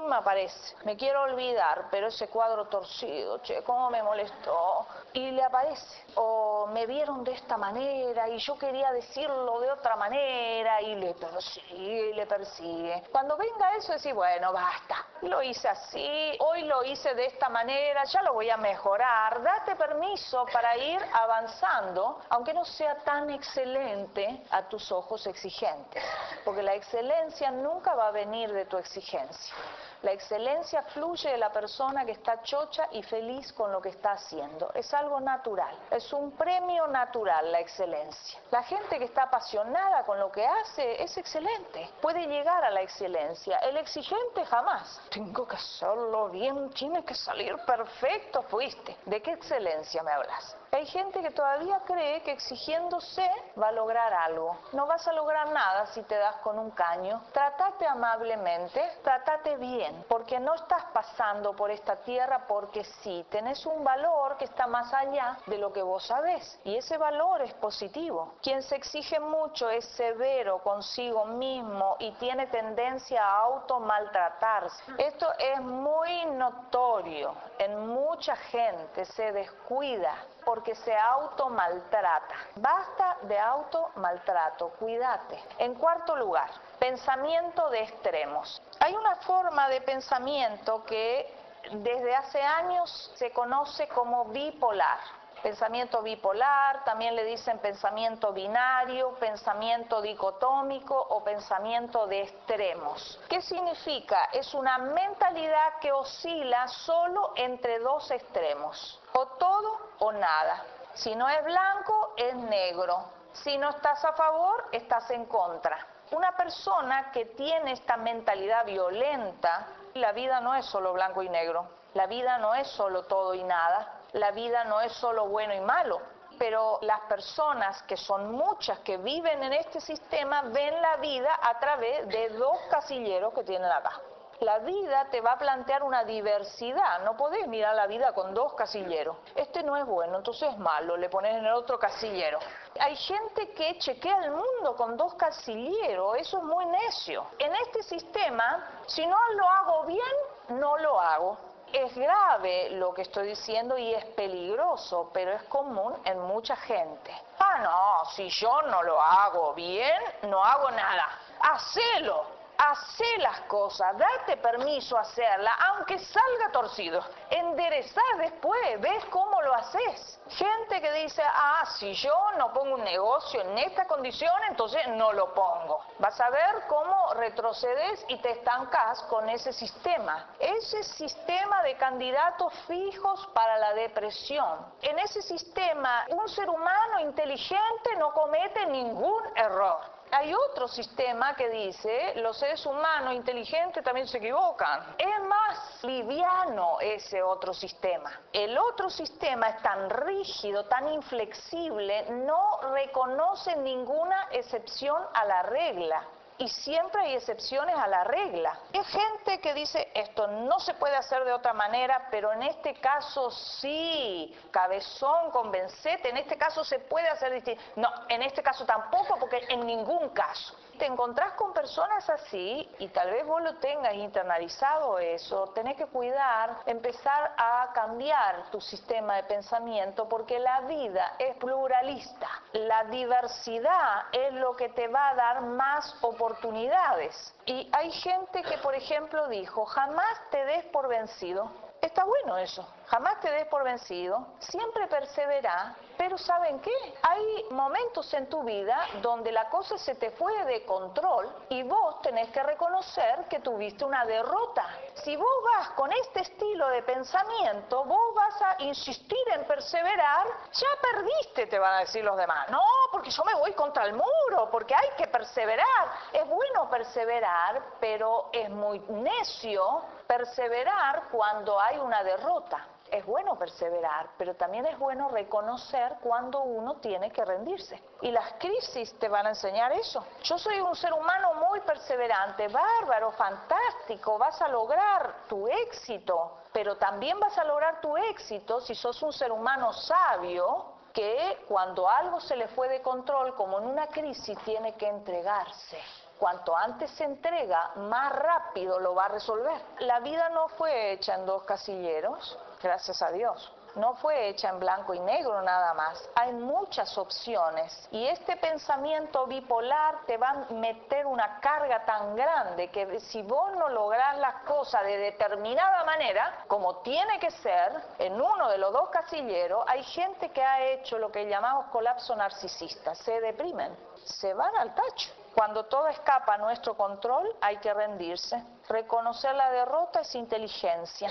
Speaker 1: me aparece. Me quiero olvidar, pero ese cuadro torcido, che, cómo me molestó. Y le aparece. O me vieron de esta manera y yo quería decirlo de otra manera y le persigue le persigue. Cuando venga eso, decir, bueno, basta. Lo hice así, hoy lo hice de esta manera, ya lo voy a mejorar. Date permiso para ir avanzando, aunque no sea tan excelente a tus ojos exigentes. Porque la excelencia nunca va a venir de tu exigencia. La excelencia fluye de la persona que está chocha y feliz con lo que está haciendo. Es algo natural. Es un premio natural la excelencia. La gente que está apasionada con lo que hace es excelente. Puede llegar a la excelencia. El exigente jamás. Tengo que hacerlo bien, tiene que salir perfecto. Fuiste. ¿De qué excelencia me hablas? Hay gente que todavía cree que exigiéndose va a lograr algo. No vas a lograr nada si te das con un caño. Tratate amablemente, tratate bien porque no estás pasando por esta tierra porque sí, tenés un valor que está más allá de lo que vos sabés y ese valor es positivo. Quien se exige mucho es severo consigo mismo y tiene tendencia a automaltratarse. Esto es muy notorio en mucha gente, se descuida porque se automaltrata. Basta de automaltrato, cuídate. En cuarto lugar, pensamiento de extremos. Hay una forma de pensamiento que desde hace años se conoce como bipolar. Pensamiento bipolar, también le dicen pensamiento binario, pensamiento dicotómico o pensamiento de extremos. ¿Qué significa? Es una mentalidad que oscila solo entre dos extremos, o todo o nada. Si no es blanco, es negro. Si no estás a favor, estás en contra. Una persona que tiene esta mentalidad violenta, la vida no es solo blanco y negro, la vida no es solo todo y nada, la vida no es solo bueno y malo, pero las personas, que son muchas que viven en este sistema, ven la vida a través de dos casilleros que tienen acá. La vida te va a plantear una diversidad, no podés mirar la vida con dos casilleros. Este no es bueno, entonces es malo, le pones en el otro casillero. Hay gente que chequea el mundo con dos casilleros, eso es muy necio. En este sistema, si no lo hago bien, no lo hago es grave lo que estoy diciendo y es peligroso, pero es común en mucha gente. Ah, no, si yo no lo hago bien, no hago nada. Hacelo Hacé las cosas, date permiso a hacerla, aunque salga torcido. Enderezás después, ves cómo lo haces. Gente que dice, ah, si yo no pongo un negocio en esta condición, entonces no lo pongo. Vas a ver cómo retrocedes y te estancas con ese sistema. Ese sistema de candidatos fijos para la depresión. En ese sistema, un ser humano inteligente no comete ningún error hay otro sistema que dice los seres humanos inteligentes también se equivocan. Es más liviano ese otro sistema. El otro sistema es tan rígido, tan inflexible, no reconoce ninguna excepción a la regla y siempre hay excepciones a la regla. Hay gente que dice esto no se puede hacer de otra manera, pero en este caso sí, cabezón, convencete, en este caso se puede hacer distinto. No, en este caso tampoco, porque en ningún caso te encontrás con personas así y tal vez vos lo tengas internalizado eso, tenés que cuidar, empezar a cambiar tu sistema de pensamiento porque la vida es pluralista. La diversidad es lo que te va a dar más oportunidades. Y hay gente que, por ejemplo, dijo, jamás te des por vencido. Está bueno eso. Jamás te des por vencido, siempre persevera, pero ¿saben qué? Hay momentos en tu vida donde la cosa se te fue de control y vos tenés que reconocer que tuviste una derrota. Si vos vas con este estilo de pensamiento, vos vas a insistir en perseverar, ya perdiste, te van a decir los demás. No, porque yo me voy contra el muro, porque hay que perseverar. Es bueno perseverar, pero es muy necio perseverar cuando hay una derrota es bueno perseverar, pero también es bueno reconocer cuando uno tiene que rendirse. Y las crisis te van a enseñar eso. Yo soy un ser humano muy perseverante, bárbaro, fantástico, vas a lograr tu éxito, pero también vas a lograr tu éxito si sos un ser humano sabio que cuando algo se le fue de control, como en una crisis, tiene que entregarse cuanto antes se entrega, más rápido lo va a resolver. La vida no fue hecha en dos casilleros, gracias a Dios. No fue hecha en blanco y negro nada más. Hay muchas opciones. Y este pensamiento bipolar te va a meter una carga tan grande que si vos no lográs las cosas de determinada manera, como tiene que ser, en uno de los dos casilleros, hay gente que ha hecho lo que llamamos colapso narcisista. Se deprimen, se van al tacho. Cuando todo escapa a nuestro control, hay que rendirse. Reconocer la derrota es inteligencia.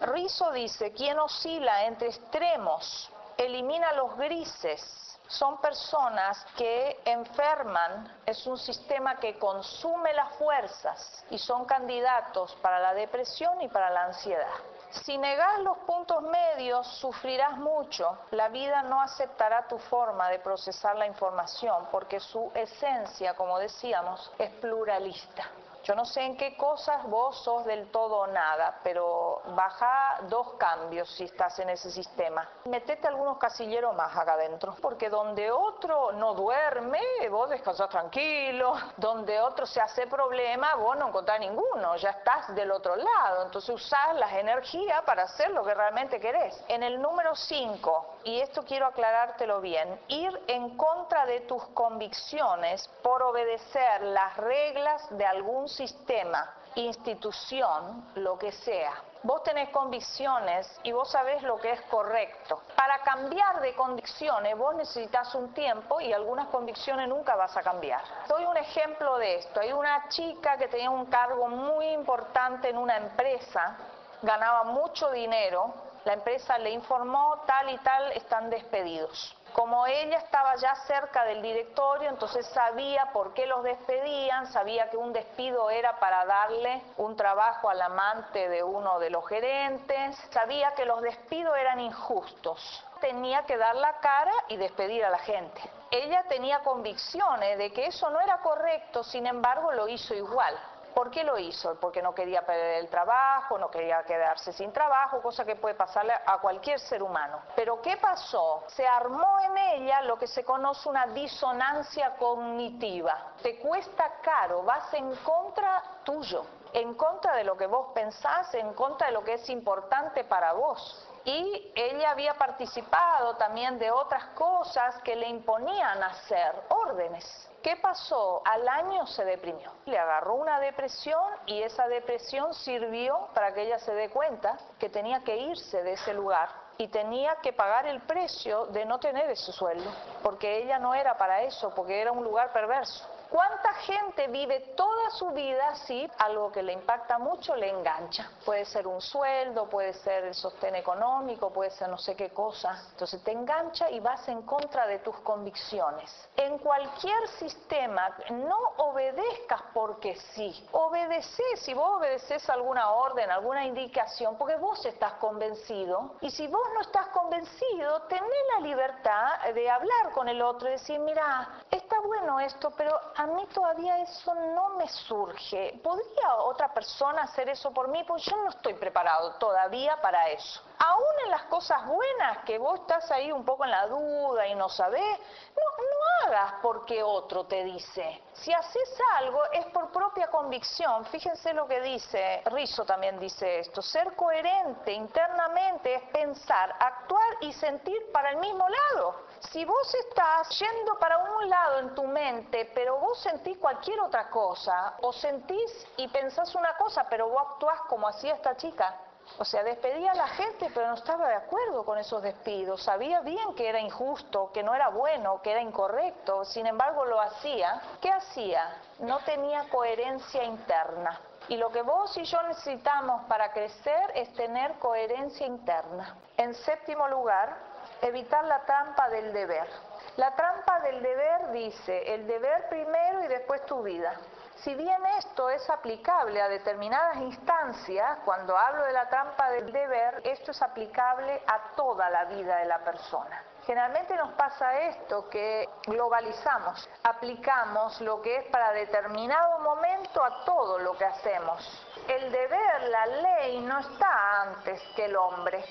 Speaker 1: Rizo dice, quien oscila entre extremos, elimina los grises, son personas que enferman, es un sistema que consume las fuerzas y son candidatos para la depresión y para la ansiedad. Si negas los puntos medios, sufrirás mucho. La vida no aceptará tu forma de procesar la información porque su esencia, como decíamos, es pluralista. Yo no sé en qué cosas vos sos del todo o nada, pero baja dos cambios si estás en ese sistema. Metete algunos casilleros más acá adentro, porque donde otro no duerme, vos descansas tranquilo, (laughs) donde otro se hace problema, vos no encontrás ninguno, ya estás del otro lado, entonces usás las energías para hacer lo que realmente querés. En el número 5, y esto quiero aclarártelo bien, ir en contra de tus convicciones por obedecer las reglas de algún sistema, institución, lo que sea. Vos tenés convicciones y vos sabés lo que es correcto. Para cambiar de convicciones vos necesitas un tiempo y algunas convicciones nunca vas a cambiar. Doy un ejemplo de esto. Hay una chica que tenía un cargo muy importante en una empresa, ganaba mucho dinero, la empresa le informó tal y tal están despedidos. Como ella estaba ya cerca del directorio, entonces sabía por qué los despedían, sabía que un despido era para darle un trabajo al amante de uno de los gerentes, sabía que los despidos eran injustos. Tenía que dar la cara y despedir a la gente. Ella tenía convicciones de que eso no era correcto, sin embargo lo hizo igual. ¿Por qué lo hizo? Porque no quería perder el trabajo, no quería quedarse sin trabajo, cosa que puede pasarle a cualquier ser humano. Pero ¿qué pasó? Se armó en ella lo que se conoce una disonancia cognitiva. Te cuesta caro, vas en contra tuyo, en contra de lo que vos pensás, en contra de lo que es importante para vos y ella había participado también de otras cosas que le imponían hacer, órdenes. ¿Qué pasó? Al año se deprimió. Le agarró una depresión y esa depresión sirvió para que ella se dé cuenta que tenía que irse de ese lugar y tenía que pagar el precio de no tener ese sueldo, porque ella no era para eso, porque era un lugar perverso. ¿Cuánta gente vive toda su vida así? Algo que le impacta mucho le engancha. Puede ser un sueldo, puede ser el sostén económico, puede ser no sé qué cosa. Entonces te engancha y vas en contra de tus convicciones. En cualquier sistema, no obedezcas porque sí. Obedeces, si vos obedeces alguna orden, alguna indicación, porque vos estás convencido. Y si vos no estás convencido, tenés la libertad de hablar con el otro y decir, mira, está bueno esto, pero a mí todavía eso no me surge. ¿Podría otra persona hacer eso por mí? Pues yo no estoy preparado todavía para eso. Aún en las cosas buenas, que vos estás ahí un poco en la duda y no sabés, no, no hagas porque otro te dice. Si haces algo es por propia convicción. Fíjense lo que dice, Rizzo también dice esto. Ser coherente internamente es pensar, actuar y sentir para el mismo lado. Si vos estás yendo para un lado en tu mente, pero vos sentís cualquier otra cosa, o sentís y pensás una cosa, pero vos actuás como hacía esta chica, o sea, despedía a la gente, pero no estaba de acuerdo con esos despidos. Sabía bien que era injusto, que no era bueno, que era incorrecto. Sin embargo, lo hacía. ¿Qué hacía? No tenía coherencia interna. Y lo que vos y yo necesitamos para crecer es tener coherencia interna. En séptimo lugar, evitar la trampa del deber. La trampa del deber dice el deber primero y después tu vida. Si bien esto es aplicable a determinadas instancias, cuando hablo de la trampa del deber, esto es aplicable a toda la vida de la persona. Generalmente nos pasa esto, que globalizamos, aplicamos lo que es para determinado momento a todo lo que hacemos. El deber, la ley, no está antes que el hombre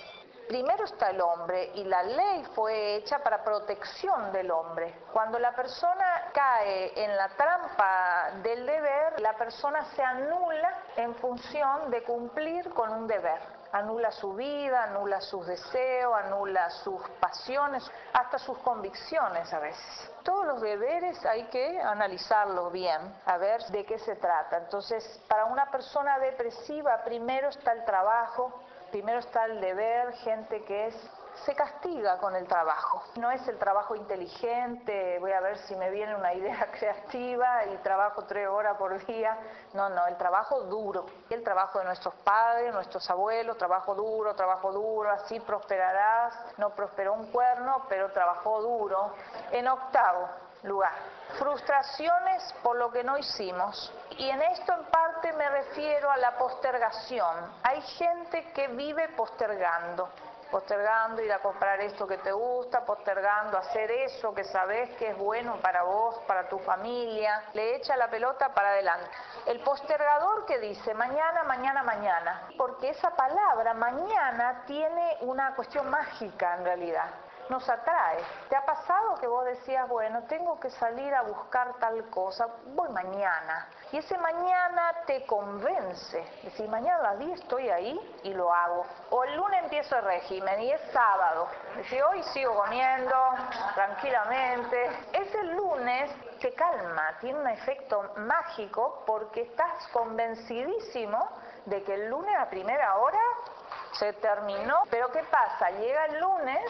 Speaker 1: primero está el hombre y la ley fue hecha para protección del hombre. Cuando la persona cae en la trampa del deber, la persona se anula en función de cumplir con un deber. Anula su vida, anula sus deseos, anula sus pasiones, hasta sus convicciones a veces. Todos los deberes hay que analizarlos bien, a ver de qué se trata. Entonces, para una persona depresiva, primero está el trabajo, Primero está el deber, gente que es se castiga con el trabajo. No es el trabajo inteligente, voy a ver si me viene una idea (laughs) creativa y trabajo tres horas por día. No, no, el trabajo duro. El trabajo de nuestros padres, nuestros abuelos, trabajo duro, trabajo duro, así prosperarás. No prosperó un cuerno, pero trabajó duro. En octavo lugar, frustraciones por lo que no hicimos. Y en esto en parte me refiero a la postergación. Hay gente que vive postergando. postergando ir a comprar esto que te gusta, postergando hacer eso que sabes que es bueno para vos, para tu familia, le echa la pelota para adelante. El postergador que dice mañana, mañana, mañana, porque esa palabra mañana tiene una cuestión mágica en realidad nos atrae. ¿Te ha pasado que vos decías, bueno, tengo que salir a buscar tal cosa, voy mañana? Y ese mañana te convence. Decir, mañana a las 10 estoy ahí y lo hago. O el lunes empiezo el régimen y es sábado. Decir, hoy sigo comiendo tranquilamente. Ese lunes te calma, tiene un efecto mágico porque estás convencidísimo de que el lunes a primera hora se terminó. Pero ¿qué pasa? Llega el lunes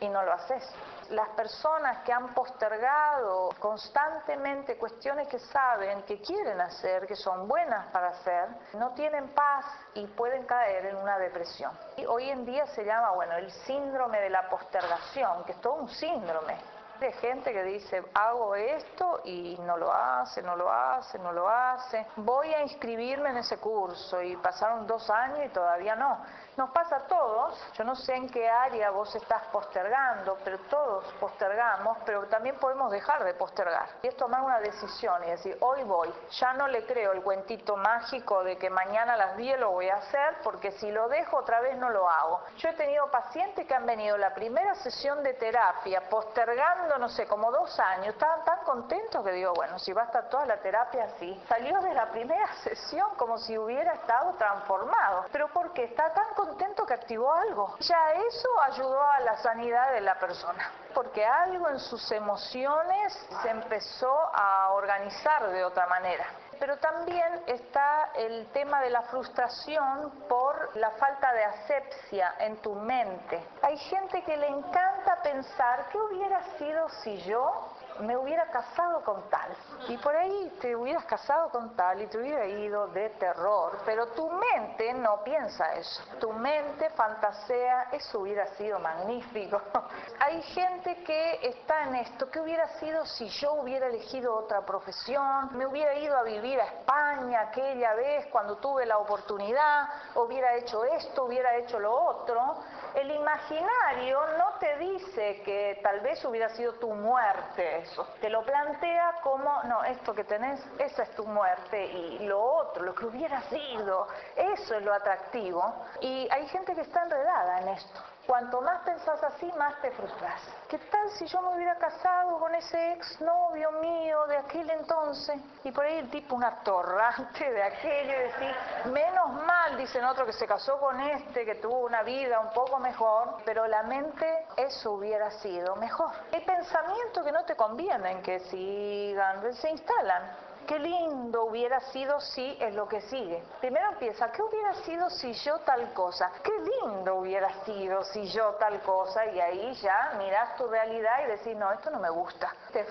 Speaker 1: y no lo haces. Las personas que han postergado constantemente cuestiones que saben, que quieren hacer, que son buenas para hacer, no tienen paz y pueden caer en una depresión. Y hoy en día se llama, bueno, el síndrome de la postergación, que es todo un síndrome de gente que dice, hago esto y no lo hace, no lo hace, no lo hace. Voy a inscribirme en ese curso y pasaron dos años y todavía no. Nos pasa a todos, yo no sé en qué área vos estás postergando, pero todos postergamos, pero también podemos dejar de postergar. Y es tomar una decisión y decir, hoy voy, ya no le creo el cuentito mágico de que mañana a las 10 lo voy a hacer, porque si lo dejo otra vez no lo hago. Yo he tenido pacientes que han venido la primera sesión de terapia postergando, no sé, como dos años, estaban tan contentos que digo, bueno, si va a estar toda la terapia así, salió de la primera (laughs) sesión como si hubiera estado transformado, pero porque está tan contento contento que activó algo. Ya eso ayudó a la sanidad de la persona, porque algo en sus emociones se empezó a organizar de otra manera. Pero también está el tema de la frustración por la falta de asepsia en tu mente. Hay gente que le encanta pensar qué hubiera sido si yo me hubiera casado con tal. Y por ahí te hubieras casado con tal y te hubiera ido de terror. Pero tu mente no piensa eso. Tu mente fantasea, eso hubiera sido magnífico. (laughs) Hay gente que está en esto, ¿qué hubiera sido si yo hubiera elegido otra profesión? Me hubiera ido a vivir a España aquella vez cuando tuve la oportunidad, hubiera hecho esto, hubiera hecho lo otro. El imaginario no te dice que tal vez hubiera sido tu muerte eso. Te lo plantea como, no, esto que tenés, esa es tu muerte y lo otro, lo que hubiera sido, eso es lo atractivo. Y hay gente que está enredada en esto. Cuanto más pensás así, más te frustras. ¿Qué tal si yo me hubiera casado con ese ex novio mío de aquel entonces? Y por ahí el tipo un atorrante de aquello y decir, menos mal, dicen otro, que se casó con este, que tuvo una vida un poco mejor, pero la mente, eso hubiera sido mejor. Hay pensamientos que no te convienen que sigan, se instalan qué lindo hubiera sido si es lo que sigue. Primero empieza, ¿qué hubiera sido si yo tal cosa? Qué lindo hubiera sido si yo tal cosa y ahí ya miras tu realidad y decís, no, esto no me gusta. Te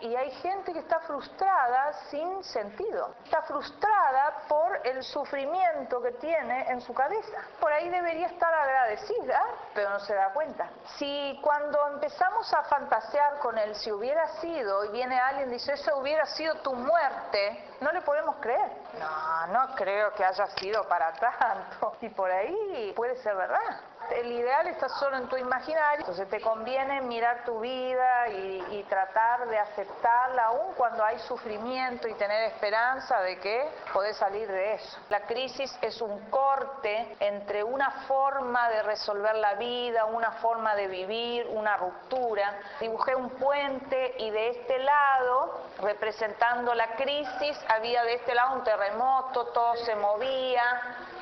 Speaker 1: y hay gente que está frustrada sin sentido. Está frustrada por el sufrimiento que tiene en su cabeza. Por ahí debería estar agradecida, pero no se da cuenta. Si cuando empezamos a fantasear con él, si hubiera sido, y viene alguien y dice, eso hubiera sido tu muerte, no le podemos creer. No, no creo que haya sido para tanto. (laughs) Y por ahí puede ser verdad el ideal está solo en tu imaginario, entonces te conviene mirar tu vida y, tratar de aceptarla aún cuando hay sufrimiento y tener esperanza de que podés salir de eso. La crisis es un corte entre una forma de resolver la vida, una forma de vivir, una ruptura. Dibujé un puente y de este lado, representando la crisis, había de este lado un terremoto, todo se movía,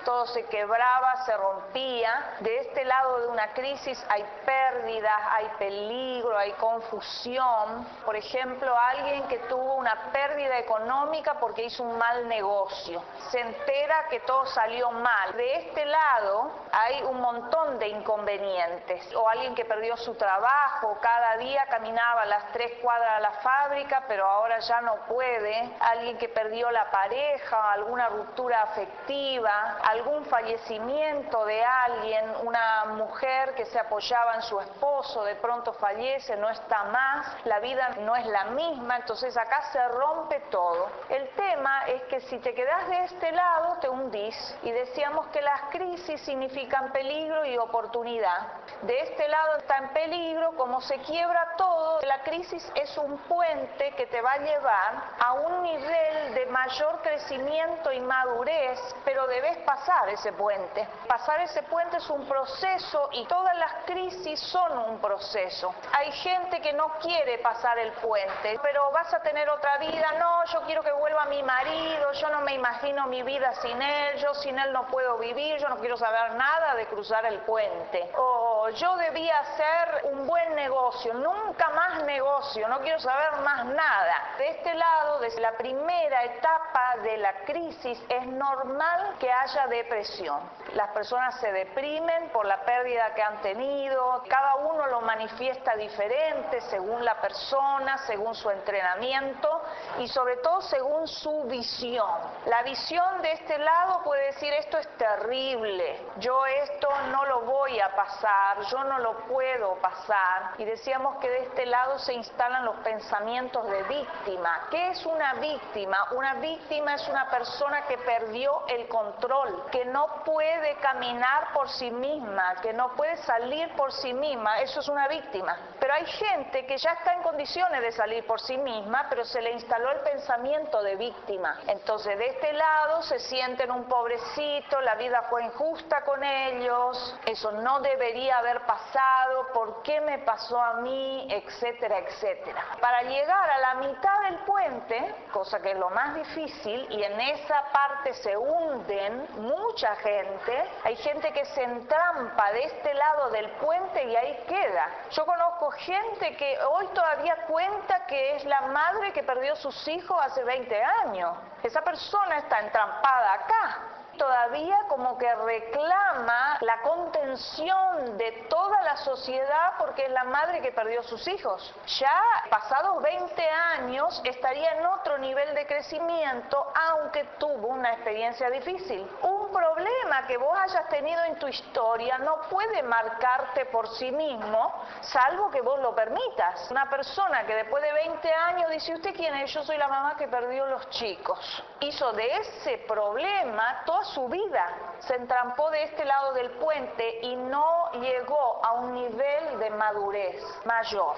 Speaker 1: todo se quebraba, se rompía. De este lado de una crisis hay pérdidas, hay peligro, hay confusión. Por ejemplo, alguien que tuvo una pérdida económica porque hizo un mal negocio. Se entera que todo salió mal. De este lado hay un montón de inconvenientes. O alguien que perdió su trabajo, cada día caminaba las tres cuadras a la fábrica, pero ahora ya no puede. Alguien que perdió la pareja, alguna ruptura afectiva, algún fallecimiento de alguien, una mujer que se apoyaba en su esposo, de pronto fallece, no está más, la vida no es la misma, entonces acá se rompe todo. El tema es que si te quedas de este lado te hundís y decíamos que las crisis significan peligro y oportunidad. De este lado está en peligro, como se quiebra todo, la crisis es un puente que te va a llevar a un nivel de mayor crecimiento y madurez, pero debes pasar ese puente. Pasar ese puente es un proceso y todas las crisis son un proceso. Hay gente que no quiere pasar el puente, pero vas a tener otra vida, no, yo quiero que vuelva mi marido, yo no me imagino mi vida sin él, yo sin él no puedo vivir, yo no quiero saber nada de cruzar el puente. O yo debía hacer un buen negocio, nunca más negocio, no quiero saber más nada. De este lado, desde la primera etapa de la crisis, es normal que haya depresión. Las personas se deprimen por la pérdida que han tenido, cada uno lo manifiesta diferente según la persona, según su entrenamiento y sobre todo según su visión. La visión de este lado puede decir esto es terrible, yo esto no lo voy a pasar, yo no lo puedo pasar. Y decíamos que de este lado se instalan los pensamientos de víctima. ¿Qué es una víctima? Una víctima es una persona que perdió el control, que no puede caminar por sí misma, que no puede salir por sí misma. Eso es una víctima. Pero hay gente que ya está en condiciones de salir por sí misma, pero se le instaló el pensamiento de víctima. Entonces, de este lado se sienten un pobrecito, la vida fue injusta con ellos, eso no debería haber pasado, ¿por qué me pasó a mí? etcétera, etcétera. Para llegar a la mitad del puente, cosa que es lo más difícil, y en esa parte se hunden mucha gente, hay gente que se entrampa de este lado del puente y ahí queda. Yo conozco gente que hoy todavía cuenta que es la madre que perdió sus hijos hace 20 años. Esa persona está entrampada acá todavía como que reclama la contención de toda la sociedad porque es la madre que perdió sus hijos. Ya pasados 20 años estaría en otro nivel de crecimiento aunque tuvo una experiencia difícil. Un problema que vos hayas tenido en tu historia no puede marcarte por sí mismo salvo que vos lo permitas. Una persona que después de 20 años dice, ¿usted quién es? Yo soy la mamá que perdió los chicos. Hizo de ese problema toda su vida. Se entrampó de este lado del puente y no llegó a un nivel de madurez mayor.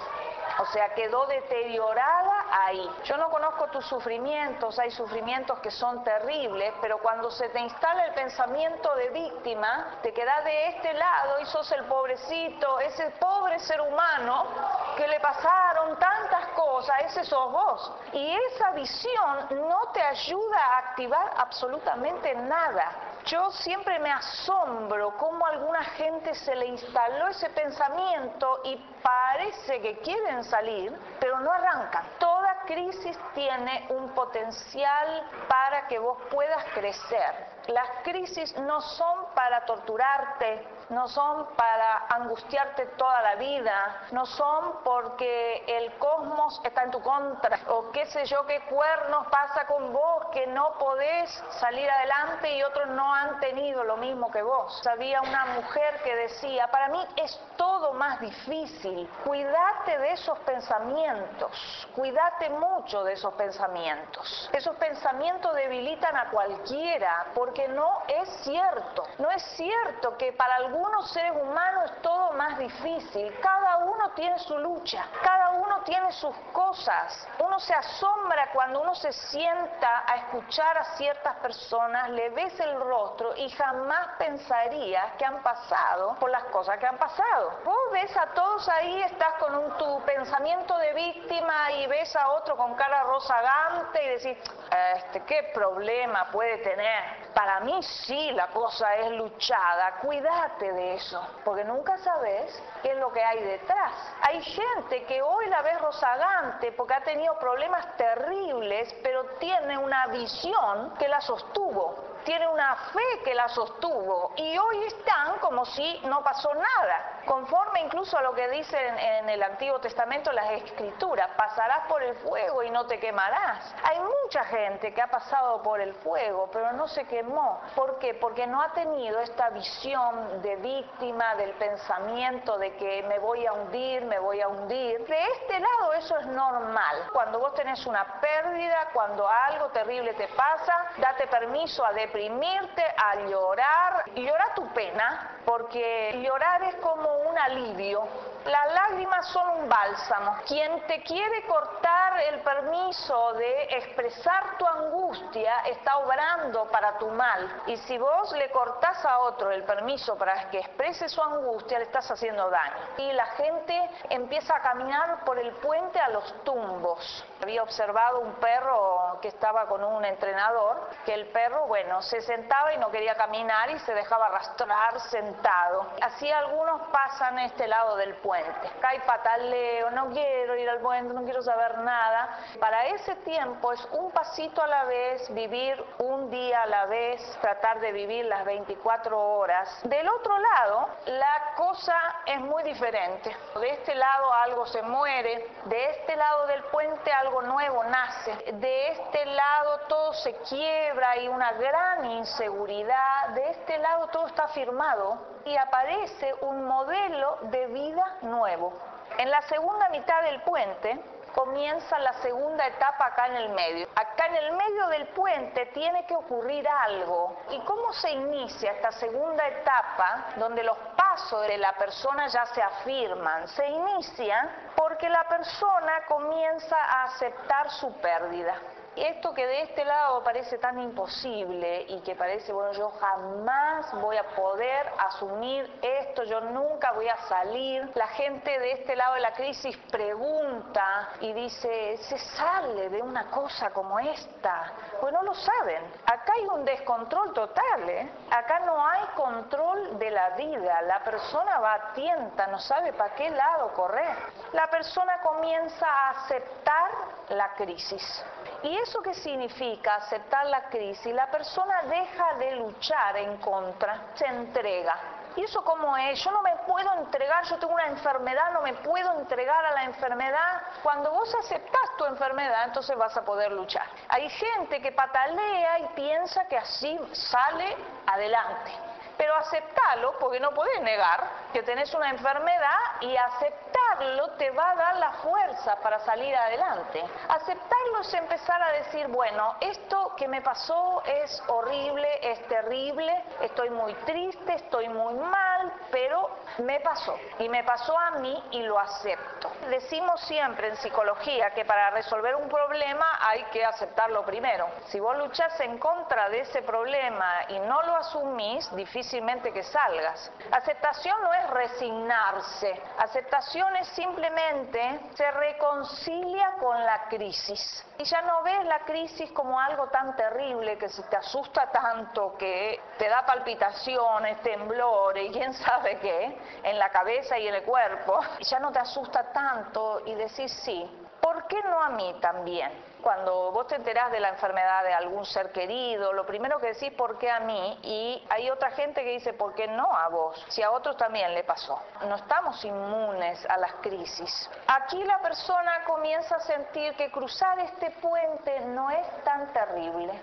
Speaker 1: O sea, quedó deteriorada ahí. Yo no conozco tus sufrimientos, hay sufrimientos que son terribles, pero cuando se te instala el pensamiento de víctima, te quedas de este lado y sos el pobrecito, ese pobre ser humano que le pasaron tantas cosas, ese sos vos. Y esa visión no te ayuda a activar absolutamente nada. Yo siempre me asombro cómo a alguna gente se le instaló ese pensamiento y parece que quieren salir, pero no arrancan. Toda crisis tiene un potencial para que vos puedas crecer. Las crisis no son para torturarte, no son para angustiarte toda la vida, no son porque el cosmos está en tu contra o qué sé yo qué cuernos pasa con vos que no podés salir adelante y otros no han tenido lo mismo que vos. Había una mujer que decía, para mí es todo más difícil, cuídate de esos pensamientos, cuídate mucho de esos pensamientos. Esos pensamientos debilitan a cualquiera porque no es cierto, no es cierto que para algunos seres humanos es todo más difícil, cada uno tiene su lucha, cada uno tiene sus cosas, uno se asombra cuando uno se sienta a escuchar a ciertas personas, le ves el rostro y jamás pensaría que han pasado por las cosas que han pasado. Vos ves a todos ahí, estás con tu pensamiento de víctima y ves a otro con cara rozagante y decís, este, ¿qué problema puede tener? Para mí sí, la cosa es luchada, cuídate de eso, porque nunca sabes qué es lo que hay detrás. Hay gente que hoy la ves rozagante porque ha tenido problemas terribles, pero tiene una visión que la sostuvo tiene una fe que la sostuvo y hoy están como si no pasó nada, conforme incluso a lo que dice en, el Antiguo Testamento las Escrituras, pasarás por el fuego y no te quemarás. Hay mucha gente que ha pasado por el fuego, pero no se quemó. ¿Por qué? Porque no ha tenido esta visión de víctima del pensamiento de que me voy a hundir, me voy a hundir. De este lado eso es normal. Cuando vos tenés una pérdida, cuando algo terrible te pasa, date permiso a deprimirte, a llorar. Llora tu pena, porque llorar es como un alivio. Las lágrimas son un bálsamo. Quien te quiere cortar el permiso de expresar tu angustia está obrando para tu mal. Y si vos le cortás a otro el permiso para que exprese su angustia, le estás haciendo daño. Y la gente empieza a caminar por el puente a los tumbos. Había observado un perro que estaba con un entrenador, que el perro, bueno, se sentaba y no quería caminar y se dejaba arrastrar sentado. Así algunos pasan este lado del puente. Cae pataleo, no quiero ir al puente, no quiero saber nada. Para ese tiempo es un pasito a la vez, vivir un día a la vez, tratar de vivir las 24 horas. Del otro lado, la cosa es muy diferente. De este lado algo se muere, de este lado del puente algo nuevo nace, de este lado todo se quiebra y una gran inseguridad, de este lado todo está firmado y aparece un modelo de vida nuevo. En la segunda mitad del puente comienza la segunda etapa acá en el medio. Acá en el medio del puente tiene que ocurrir algo. ¿Y cómo se inicia esta segunda etapa donde los pasos de la persona ya se afirman? Se inicia porque la persona comienza a aceptar su pérdida esto que de este lado parece tan imposible y que parece, bueno, yo jamás voy a poder asumir esto, yo nunca voy a salir. La gente de este lado de la crisis pregunta y dice, ¿se sale de una cosa como esta? Pues no lo saben. Acá hay un descontrol total, ¿eh? Acá no hay control de la vida. La persona va tienta, no sabe para qué lado correr. La persona comienza a aceptar la crisis. ¿Y eso qué significa? Aceptar la crisis. La persona deja de luchar en contra, se entrega. ¿Y eso cómo es? Yo no me puedo entregar, yo tengo una enfermedad, no me puedo entregar a la enfermedad. Cuando vos aceptás tu enfermedad, entonces vas a poder luchar. Hay gente que patalea y piensa que así sale adelante pero aceptarlo porque no podés negar que tenés una enfermedad y aceptarlo te va a dar la fuerza para salir adelante. Aceptarlo es empezar a decir, bueno, esto que me pasó es horrible, es terrible, estoy muy triste, estoy muy mal, pero me pasó y me pasó a mí y lo acepto. Decimos siempre en psicología que para resolver un problema hay que aceptarlo primero. Si vos luchás en contra de ese problema y no lo asumís, difícil que salgas. Aceptación no es resignarse, aceptación es simplemente se reconcilia con la crisis. Y ya no ves la crisis como algo tan terrible que se te asusta tanto que te da palpitaciones, temblores y (laughs) quién sabe qué en la cabeza y en el cuerpo. Ya no te asusta tanto y decís sí, ¿Por qué no a mí también? Cuando vos te enterás de la enfermedad de algún ser querido, lo primero que decís, ¿por qué a mí? Y hay otra gente que dice, ¿por qué no a vos? Si a otros también le pasó. No estamos inmunes a las crisis. Aquí la persona comienza a sentir que cruzar este puente no es tan terrible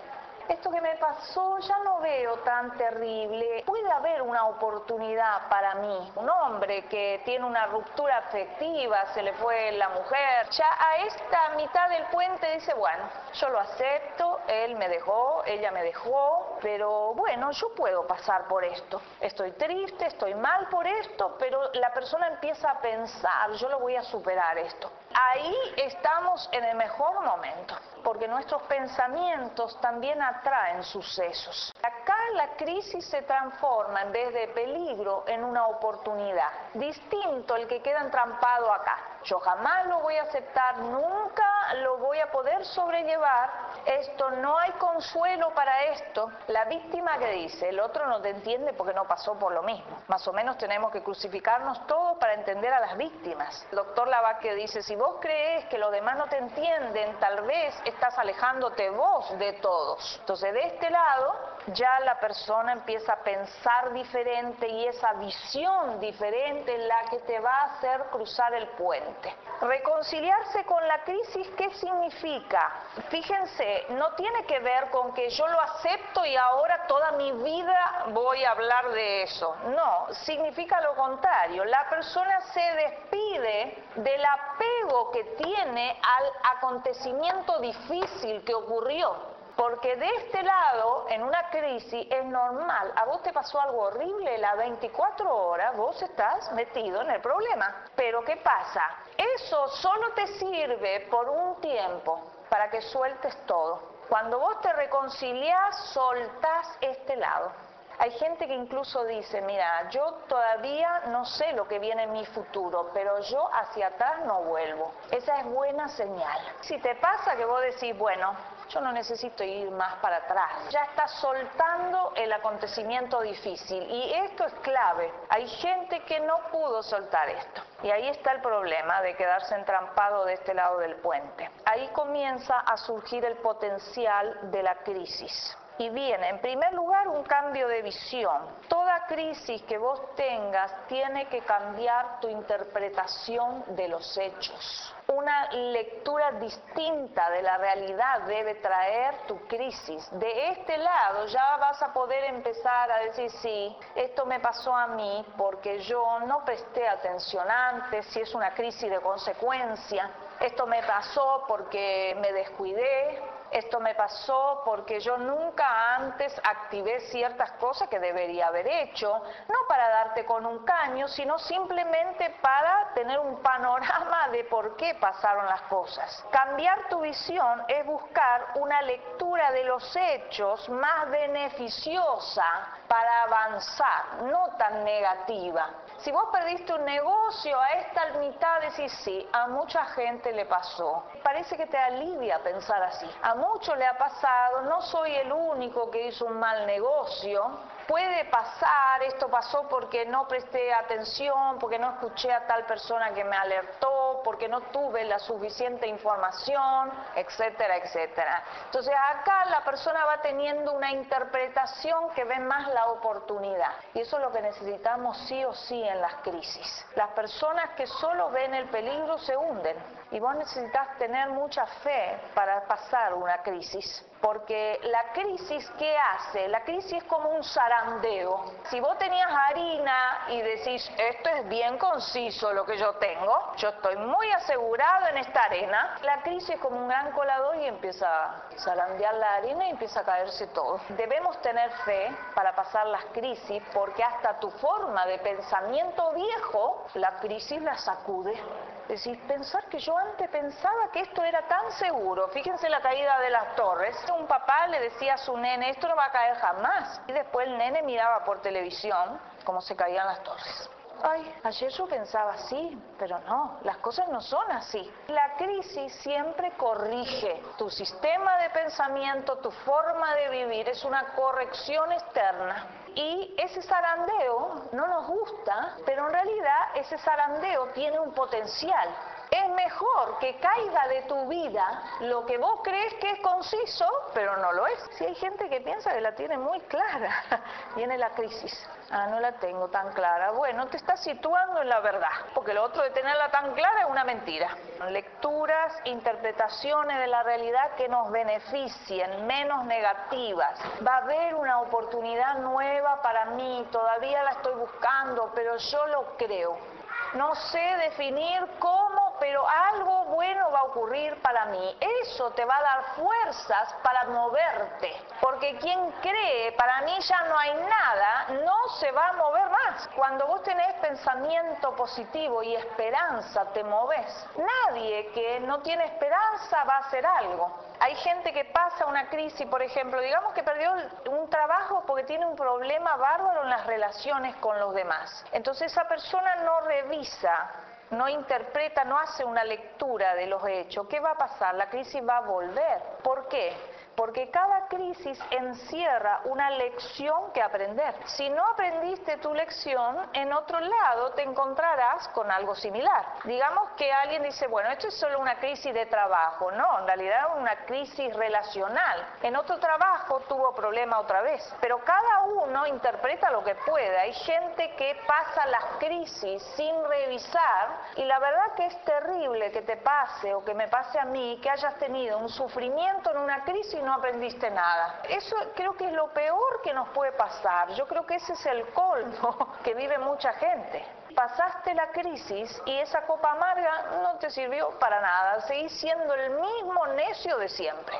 Speaker 1: esto que me pasó ya no veo tan terrible, puede haber una oportunidad para mí. Un hombre que tiene una ruptura afectiva, se le fue la mujer, ya a esta mitad del puente dice, bueno, yo lo acepto, él me dejó, ella me dejó, pero bueno, yo puedo pasar por esto. Estoy triste, estoy mal por esto, pero la persona empieza a pensar, yo lo voy a superar esto. Ahí estamos en el mejor momento, porque nuestros pensamientos también atraen sucesos. Acá la crisis se transforma en vez de peligro en una oportunidad. Distinto el que queda entrampado acá. Yo jamás lo voy a aceptar, nunca lo voy a poder sobrellevar. Esto no hay consuelo para esto. La víctima que dice, el otro no te entiende porque no pasó por lo mismo. Más o menos tenemos que crucificarnos todos para entender a las víctimas. El doctor Lavaque dice, si vos crees que los demás no te entienden, tal vez estás alejándote vos de todos. Entonces, de este lado, ya la persona empieza a pensar diferente y esa visión diferente es la que te va a hacer cruzar el puente. Reconciliarse con la crisis, ¿qué significa? Fíjense, no tiene que ver con que yo lo acepto y ahora toda mi vida voy a hablar de eso. No, significa lo contrario. La persona se despide del apego que tiene al acontecimiento difícil que ocurrió. Porque de este lado, en una crisis, es normal. A vos te pasó algo horrible, las 24 horas vos estás metido en el problema. Pero ¿qué pasa? Eso solo te sirve por un tiempo para que sueltes todo. Cuando vos te reconciliás, soltás este lado. Hay gente que incluso dice, mira, yo todavía no sé lo que viene en mi futuro, pero yo hacia atrás no vuelvo. Esa es buena señal. Si te pasa que vos decís, bueno, yo no necesito ir más para atrás. Ya está soltando el acontecimiento difícil y esto es clave. Hay gente que no pudo soltar esto. Y ahí está el problema de quedarse entrampado de este lado del puente. Ahí comienza a surgir el potencial de la crisis. Y viene, en primer lugar, un cambio de visión. Toda crisis que vos tengas tiene que cambiar tu interpretación de los hechos. Una lectura distinta de la realidad debe traer tu crisis. De este lado ya vas a poder empezar a decir, sí, esto me pasó a mí porque yo no presté atención antes, si es una crisis de consecuencia, esto me pasó porque me descuidé, esto me pasó porque yo nunca antes activé ciertas cosas que debería haber hecho, no para darte con un caño, sino simplemente para tener un panorama de por qué pasaron las cosas. Cambiar tu visión es buscar una lectura de los hechos más beneficiosa para avanzar, no tan negativa. Si vos perdiste un negocio, a esta mitad decís sí, a mucha gente le pasó. Parece que te alivia pensar así. A muchos le ha pasado, no soy el único que hizo un mal negocio, puede pasar, esto pasó porque no presté atención, porque no escuché a tal persona que me alertó, porque no tuve la suficiente información, etcétera, etcétera. Entonces acá la persona va teniendo una interpretación que ve más la oportunidad. Y eso es lo que necesitamos sí o sí en las crisis. Las personas que solo ven el peligro se hunden. Y vos necesitas tener mucha fe para pasar una crisis. Porque la crisis, ¿qué hace? La crisis es como un zarandeo. Si vos tenías harina y decís, esto es bien conciso lo que yo tengo, yo estoy muy asegurado en esta arena, la crisis es como un gran colador y empieza a zarandear la harina y empieza a caerse todo. Debemos tener fe para pasar las crisis porque hasta tu forma de pensamiento viejo, la crisis la sacude. Decir, pensar que yo antes pensaba que esto era tan seguro. Fíjense la caída de las torres. Un papá le decía a su nene, esto no va a caer jamás. Y después el nene miraba por televisión cómo se caían las torres. Ay, ayer yo pensaba así, pero no, las cosas no son así. La crisis siempre corrige tu sistema de pensamiento, tu forma de vivir, es una corrección externa. Y ese zarandeo no nos gusta, pero en realidad ese zarandeo tiene un potencial. Es mejor que caiga de tu vida lo que vos crees que es conciso, pero no lo es. Si hay gente que piensa que la tiene muy clara, (laughs) viene la crisis. Ah, no la tengo tan clara. Bueno, te estás situando en la verdad, porque lo otro de tenerla tan clara es una mentira. Lecturas, interpretaciones de la realidad que nos beneficien, menos negativas. Va a haber una oportunidad nueva para mí, todavía la estoy buscando, pero yo lo creo. No sé definir cómo pero algo bueno va a ocurrir para mí. Eso te va a dar fuerzas para moverte, porque quien cree, para mí ya no hay nada, no se va a mover más. Cuando vos tenés pensamiento positivo y esperanza, te moves. Nadie que no tiene esperanza va a hacer algo. Hay gente que pasa una crisis, por ejemplo, digamos que perdió un trabajo porque tiene un problema bárbaro en las relaciones con los demás. Entonces esa persona no revisa no interpreta, no hace una lectura de los hechos, ¿qué va a pasar? La crisis va a volver. ¿Por qué? Porque cada crisis encierra una lección que aprender. Si no aprendiste tu lección, en otro lado te encontrarás con algo similar. Digamos que alguien dice, bueno, esto es solo una crisis de trabajo. No, en realidad una crisis relacional. En otro trabajo tuvo problema otra vez. Pero cada uno interpreta lo que puede. Hay gente que pasa las crisis sin revisar y la verdad que es terrible que te pase o que me pase a mí que hayas tenido un sufrimiento en una crisis no aprendiste nada. Eso creo que es lo peor que nos puede pasar. Yo creo que ese es el colmo (laughs) que vive mucha gente. Pasaste la crisis y esa copa amarga no te sirvió para nada. Seguís siendo el mismo necio de siempre.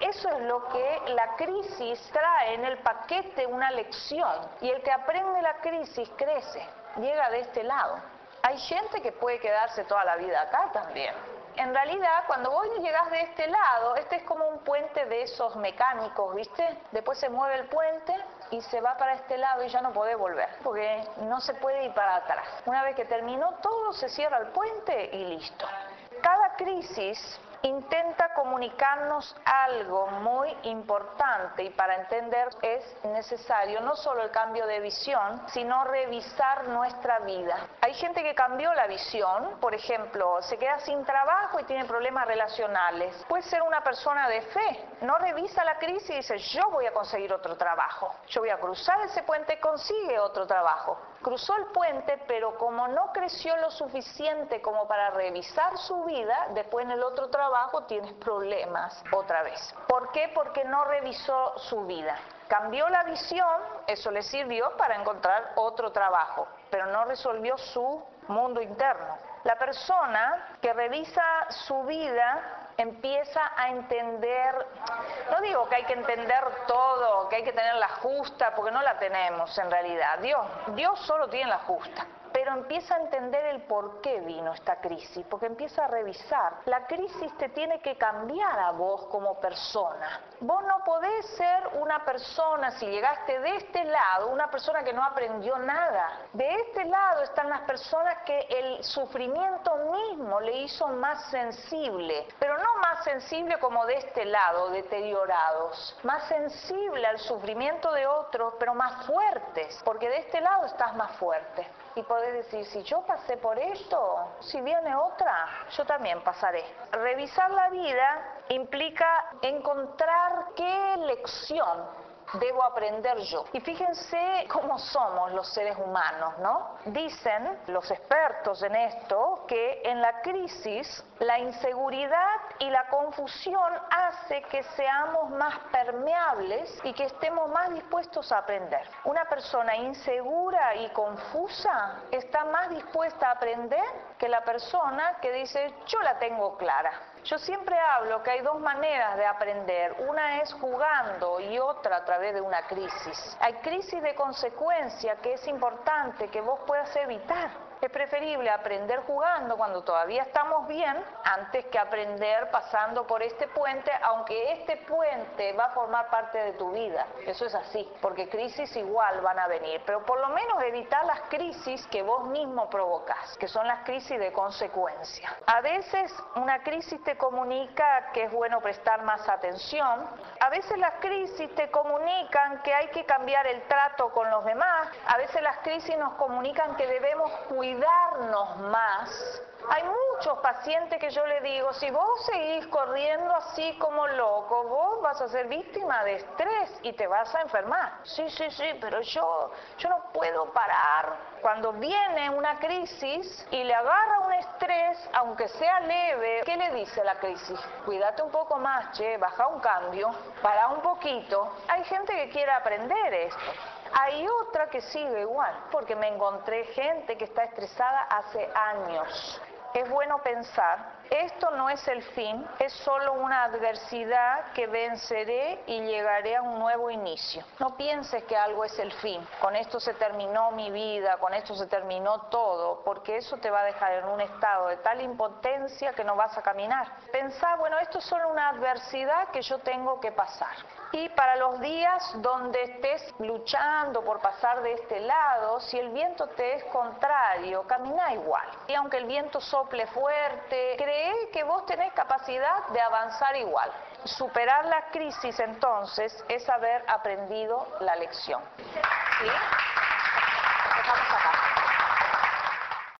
Speaker 1: Eso es lo que la crisis trae en el paquete, una lección. Y el que aprende la crisis crece, llega de este lado. Hay gente que puede quedarse toda la vida acá también. En realidad, cuando vos llegas de este lado, este es como un puente de esos mecánicos, ¿viste? Después se mueve el puente y se va para este lado y ya no puede volver, porque no se puede ir para atrás. Una vez que terminó todo, se cierra el puente y listo. Cada crisis intenta comunicarnos algo muy importante y para entender es necesario no solo el cambio de visión, sino revisar nuestra vida. Hay gente que cambió la visión, por ejemplo, se queda sin trabajo y tiene problemas relacionales. Puede ser una persona de fe, no revisa la crisis y dice yo voy a conseguir otro trabajo, yo voy a cruzar ese puente y consigue otro trabajo. Cruzó el puente, pero como no creció lo suficiente como para revisar su vida, después en el otro trabajo tienes problemas otra vez. ¿Por qué? Porque no revisó su vida. Cambió la visión, eso le sirvió para encontrar otro trabajo, pero no resolvió su mundo interno. La persona que revisa su vida empieza a entender, no digo que hay que entender todo, que hay que tener la justa, porque no la tenemos en realidad. Dios, Dios solo tiene la justa pero empieza a entender el por qué vino esta crisis, porque empieza a revisar. La crisis te tiene que cambiar a vos como persona. Vos no podés ser una persona, si llegaste de este lado, una persona que no aprendió nada. De este lado están las personas que el sufrimiento mismo le hizo más sensible, pero no más sensible como de este lado, deteriorados, más sensible al sufrimiento de otros, pero más fuertes, porque de este lado estás más fuerte y poder decir, si yo pasé por esto, si viene otra, yo también pasaré. Revisar la vida implica encontrar qué lección debo aprender yo. Y fíjense cómo somos los seres humanos, ¿no? Dicen los expertos en esto que en la crisis la inseguridad y la confusión hace que seamos más permeables y que estemos más dispuestos a aprender. Una persona insegura y confusa está más dispuesta a aprender que la persona que dice yo la tengo clara. Yo siempre hablo que hay dos maneras de aprender. Una es jugando y otra a través de una crisis. Hay crisis de consecuencia que es importante que vos puedas evitar. Es preferible aprender jugando cuando todavía estamos bien antes que aprender pasando por este puente, aunque este puente va a formar parte de tu vida. Eso es así, porque crisis igual van a venir, pero por lo menos evitar las crisis que vos mismo provocas, que son las crisis de consecuencia. A veces una crisis te comunica que es bueno prestar más atención, a veces las crisis te comunican que hay que cambiar el trato con los demás, a veces las crisis nos comunican que debemos cuidar cuidarnos más. Hay muchos pacientes que yo le digo, si vos seguís corriendo así como loco, vos vas a ser víctima de estrés y te vas a enfermar. Sí, sí, sí, pero yo, yo no puedo parar. Cuando viene una crisis y le agarra un estrés, aunque sea leve, ¿qué le dice la crisis? Cuídate un poco más, che, baja un cambio, para un poquito. Hay gente que quiere aprender esto. Hay otra que sigue igual, porque me encontré gente que está estresada hace años. Es bueno pensar esto no es el fin, es solo una adversidad que venceré y llegaré a un nuevo inicio. No pienses que algo es el fin, con esto se terminó mi vida, con esto se terminó todo, porque eso te va a dejar en un estado de tal impotencia que no vas a caminar. Pensá, bueno, esto es solo una adversidad que yo tengo que pasar. Y para los días donde estés luchando por pasar de este lado, si el viento te es contrario, camina igual. Y aunque el viento sople fuerte, cree que vos tenés capacidad de avanzar igual. Superar la crisis entonces es haber aprendido la lección. Acá.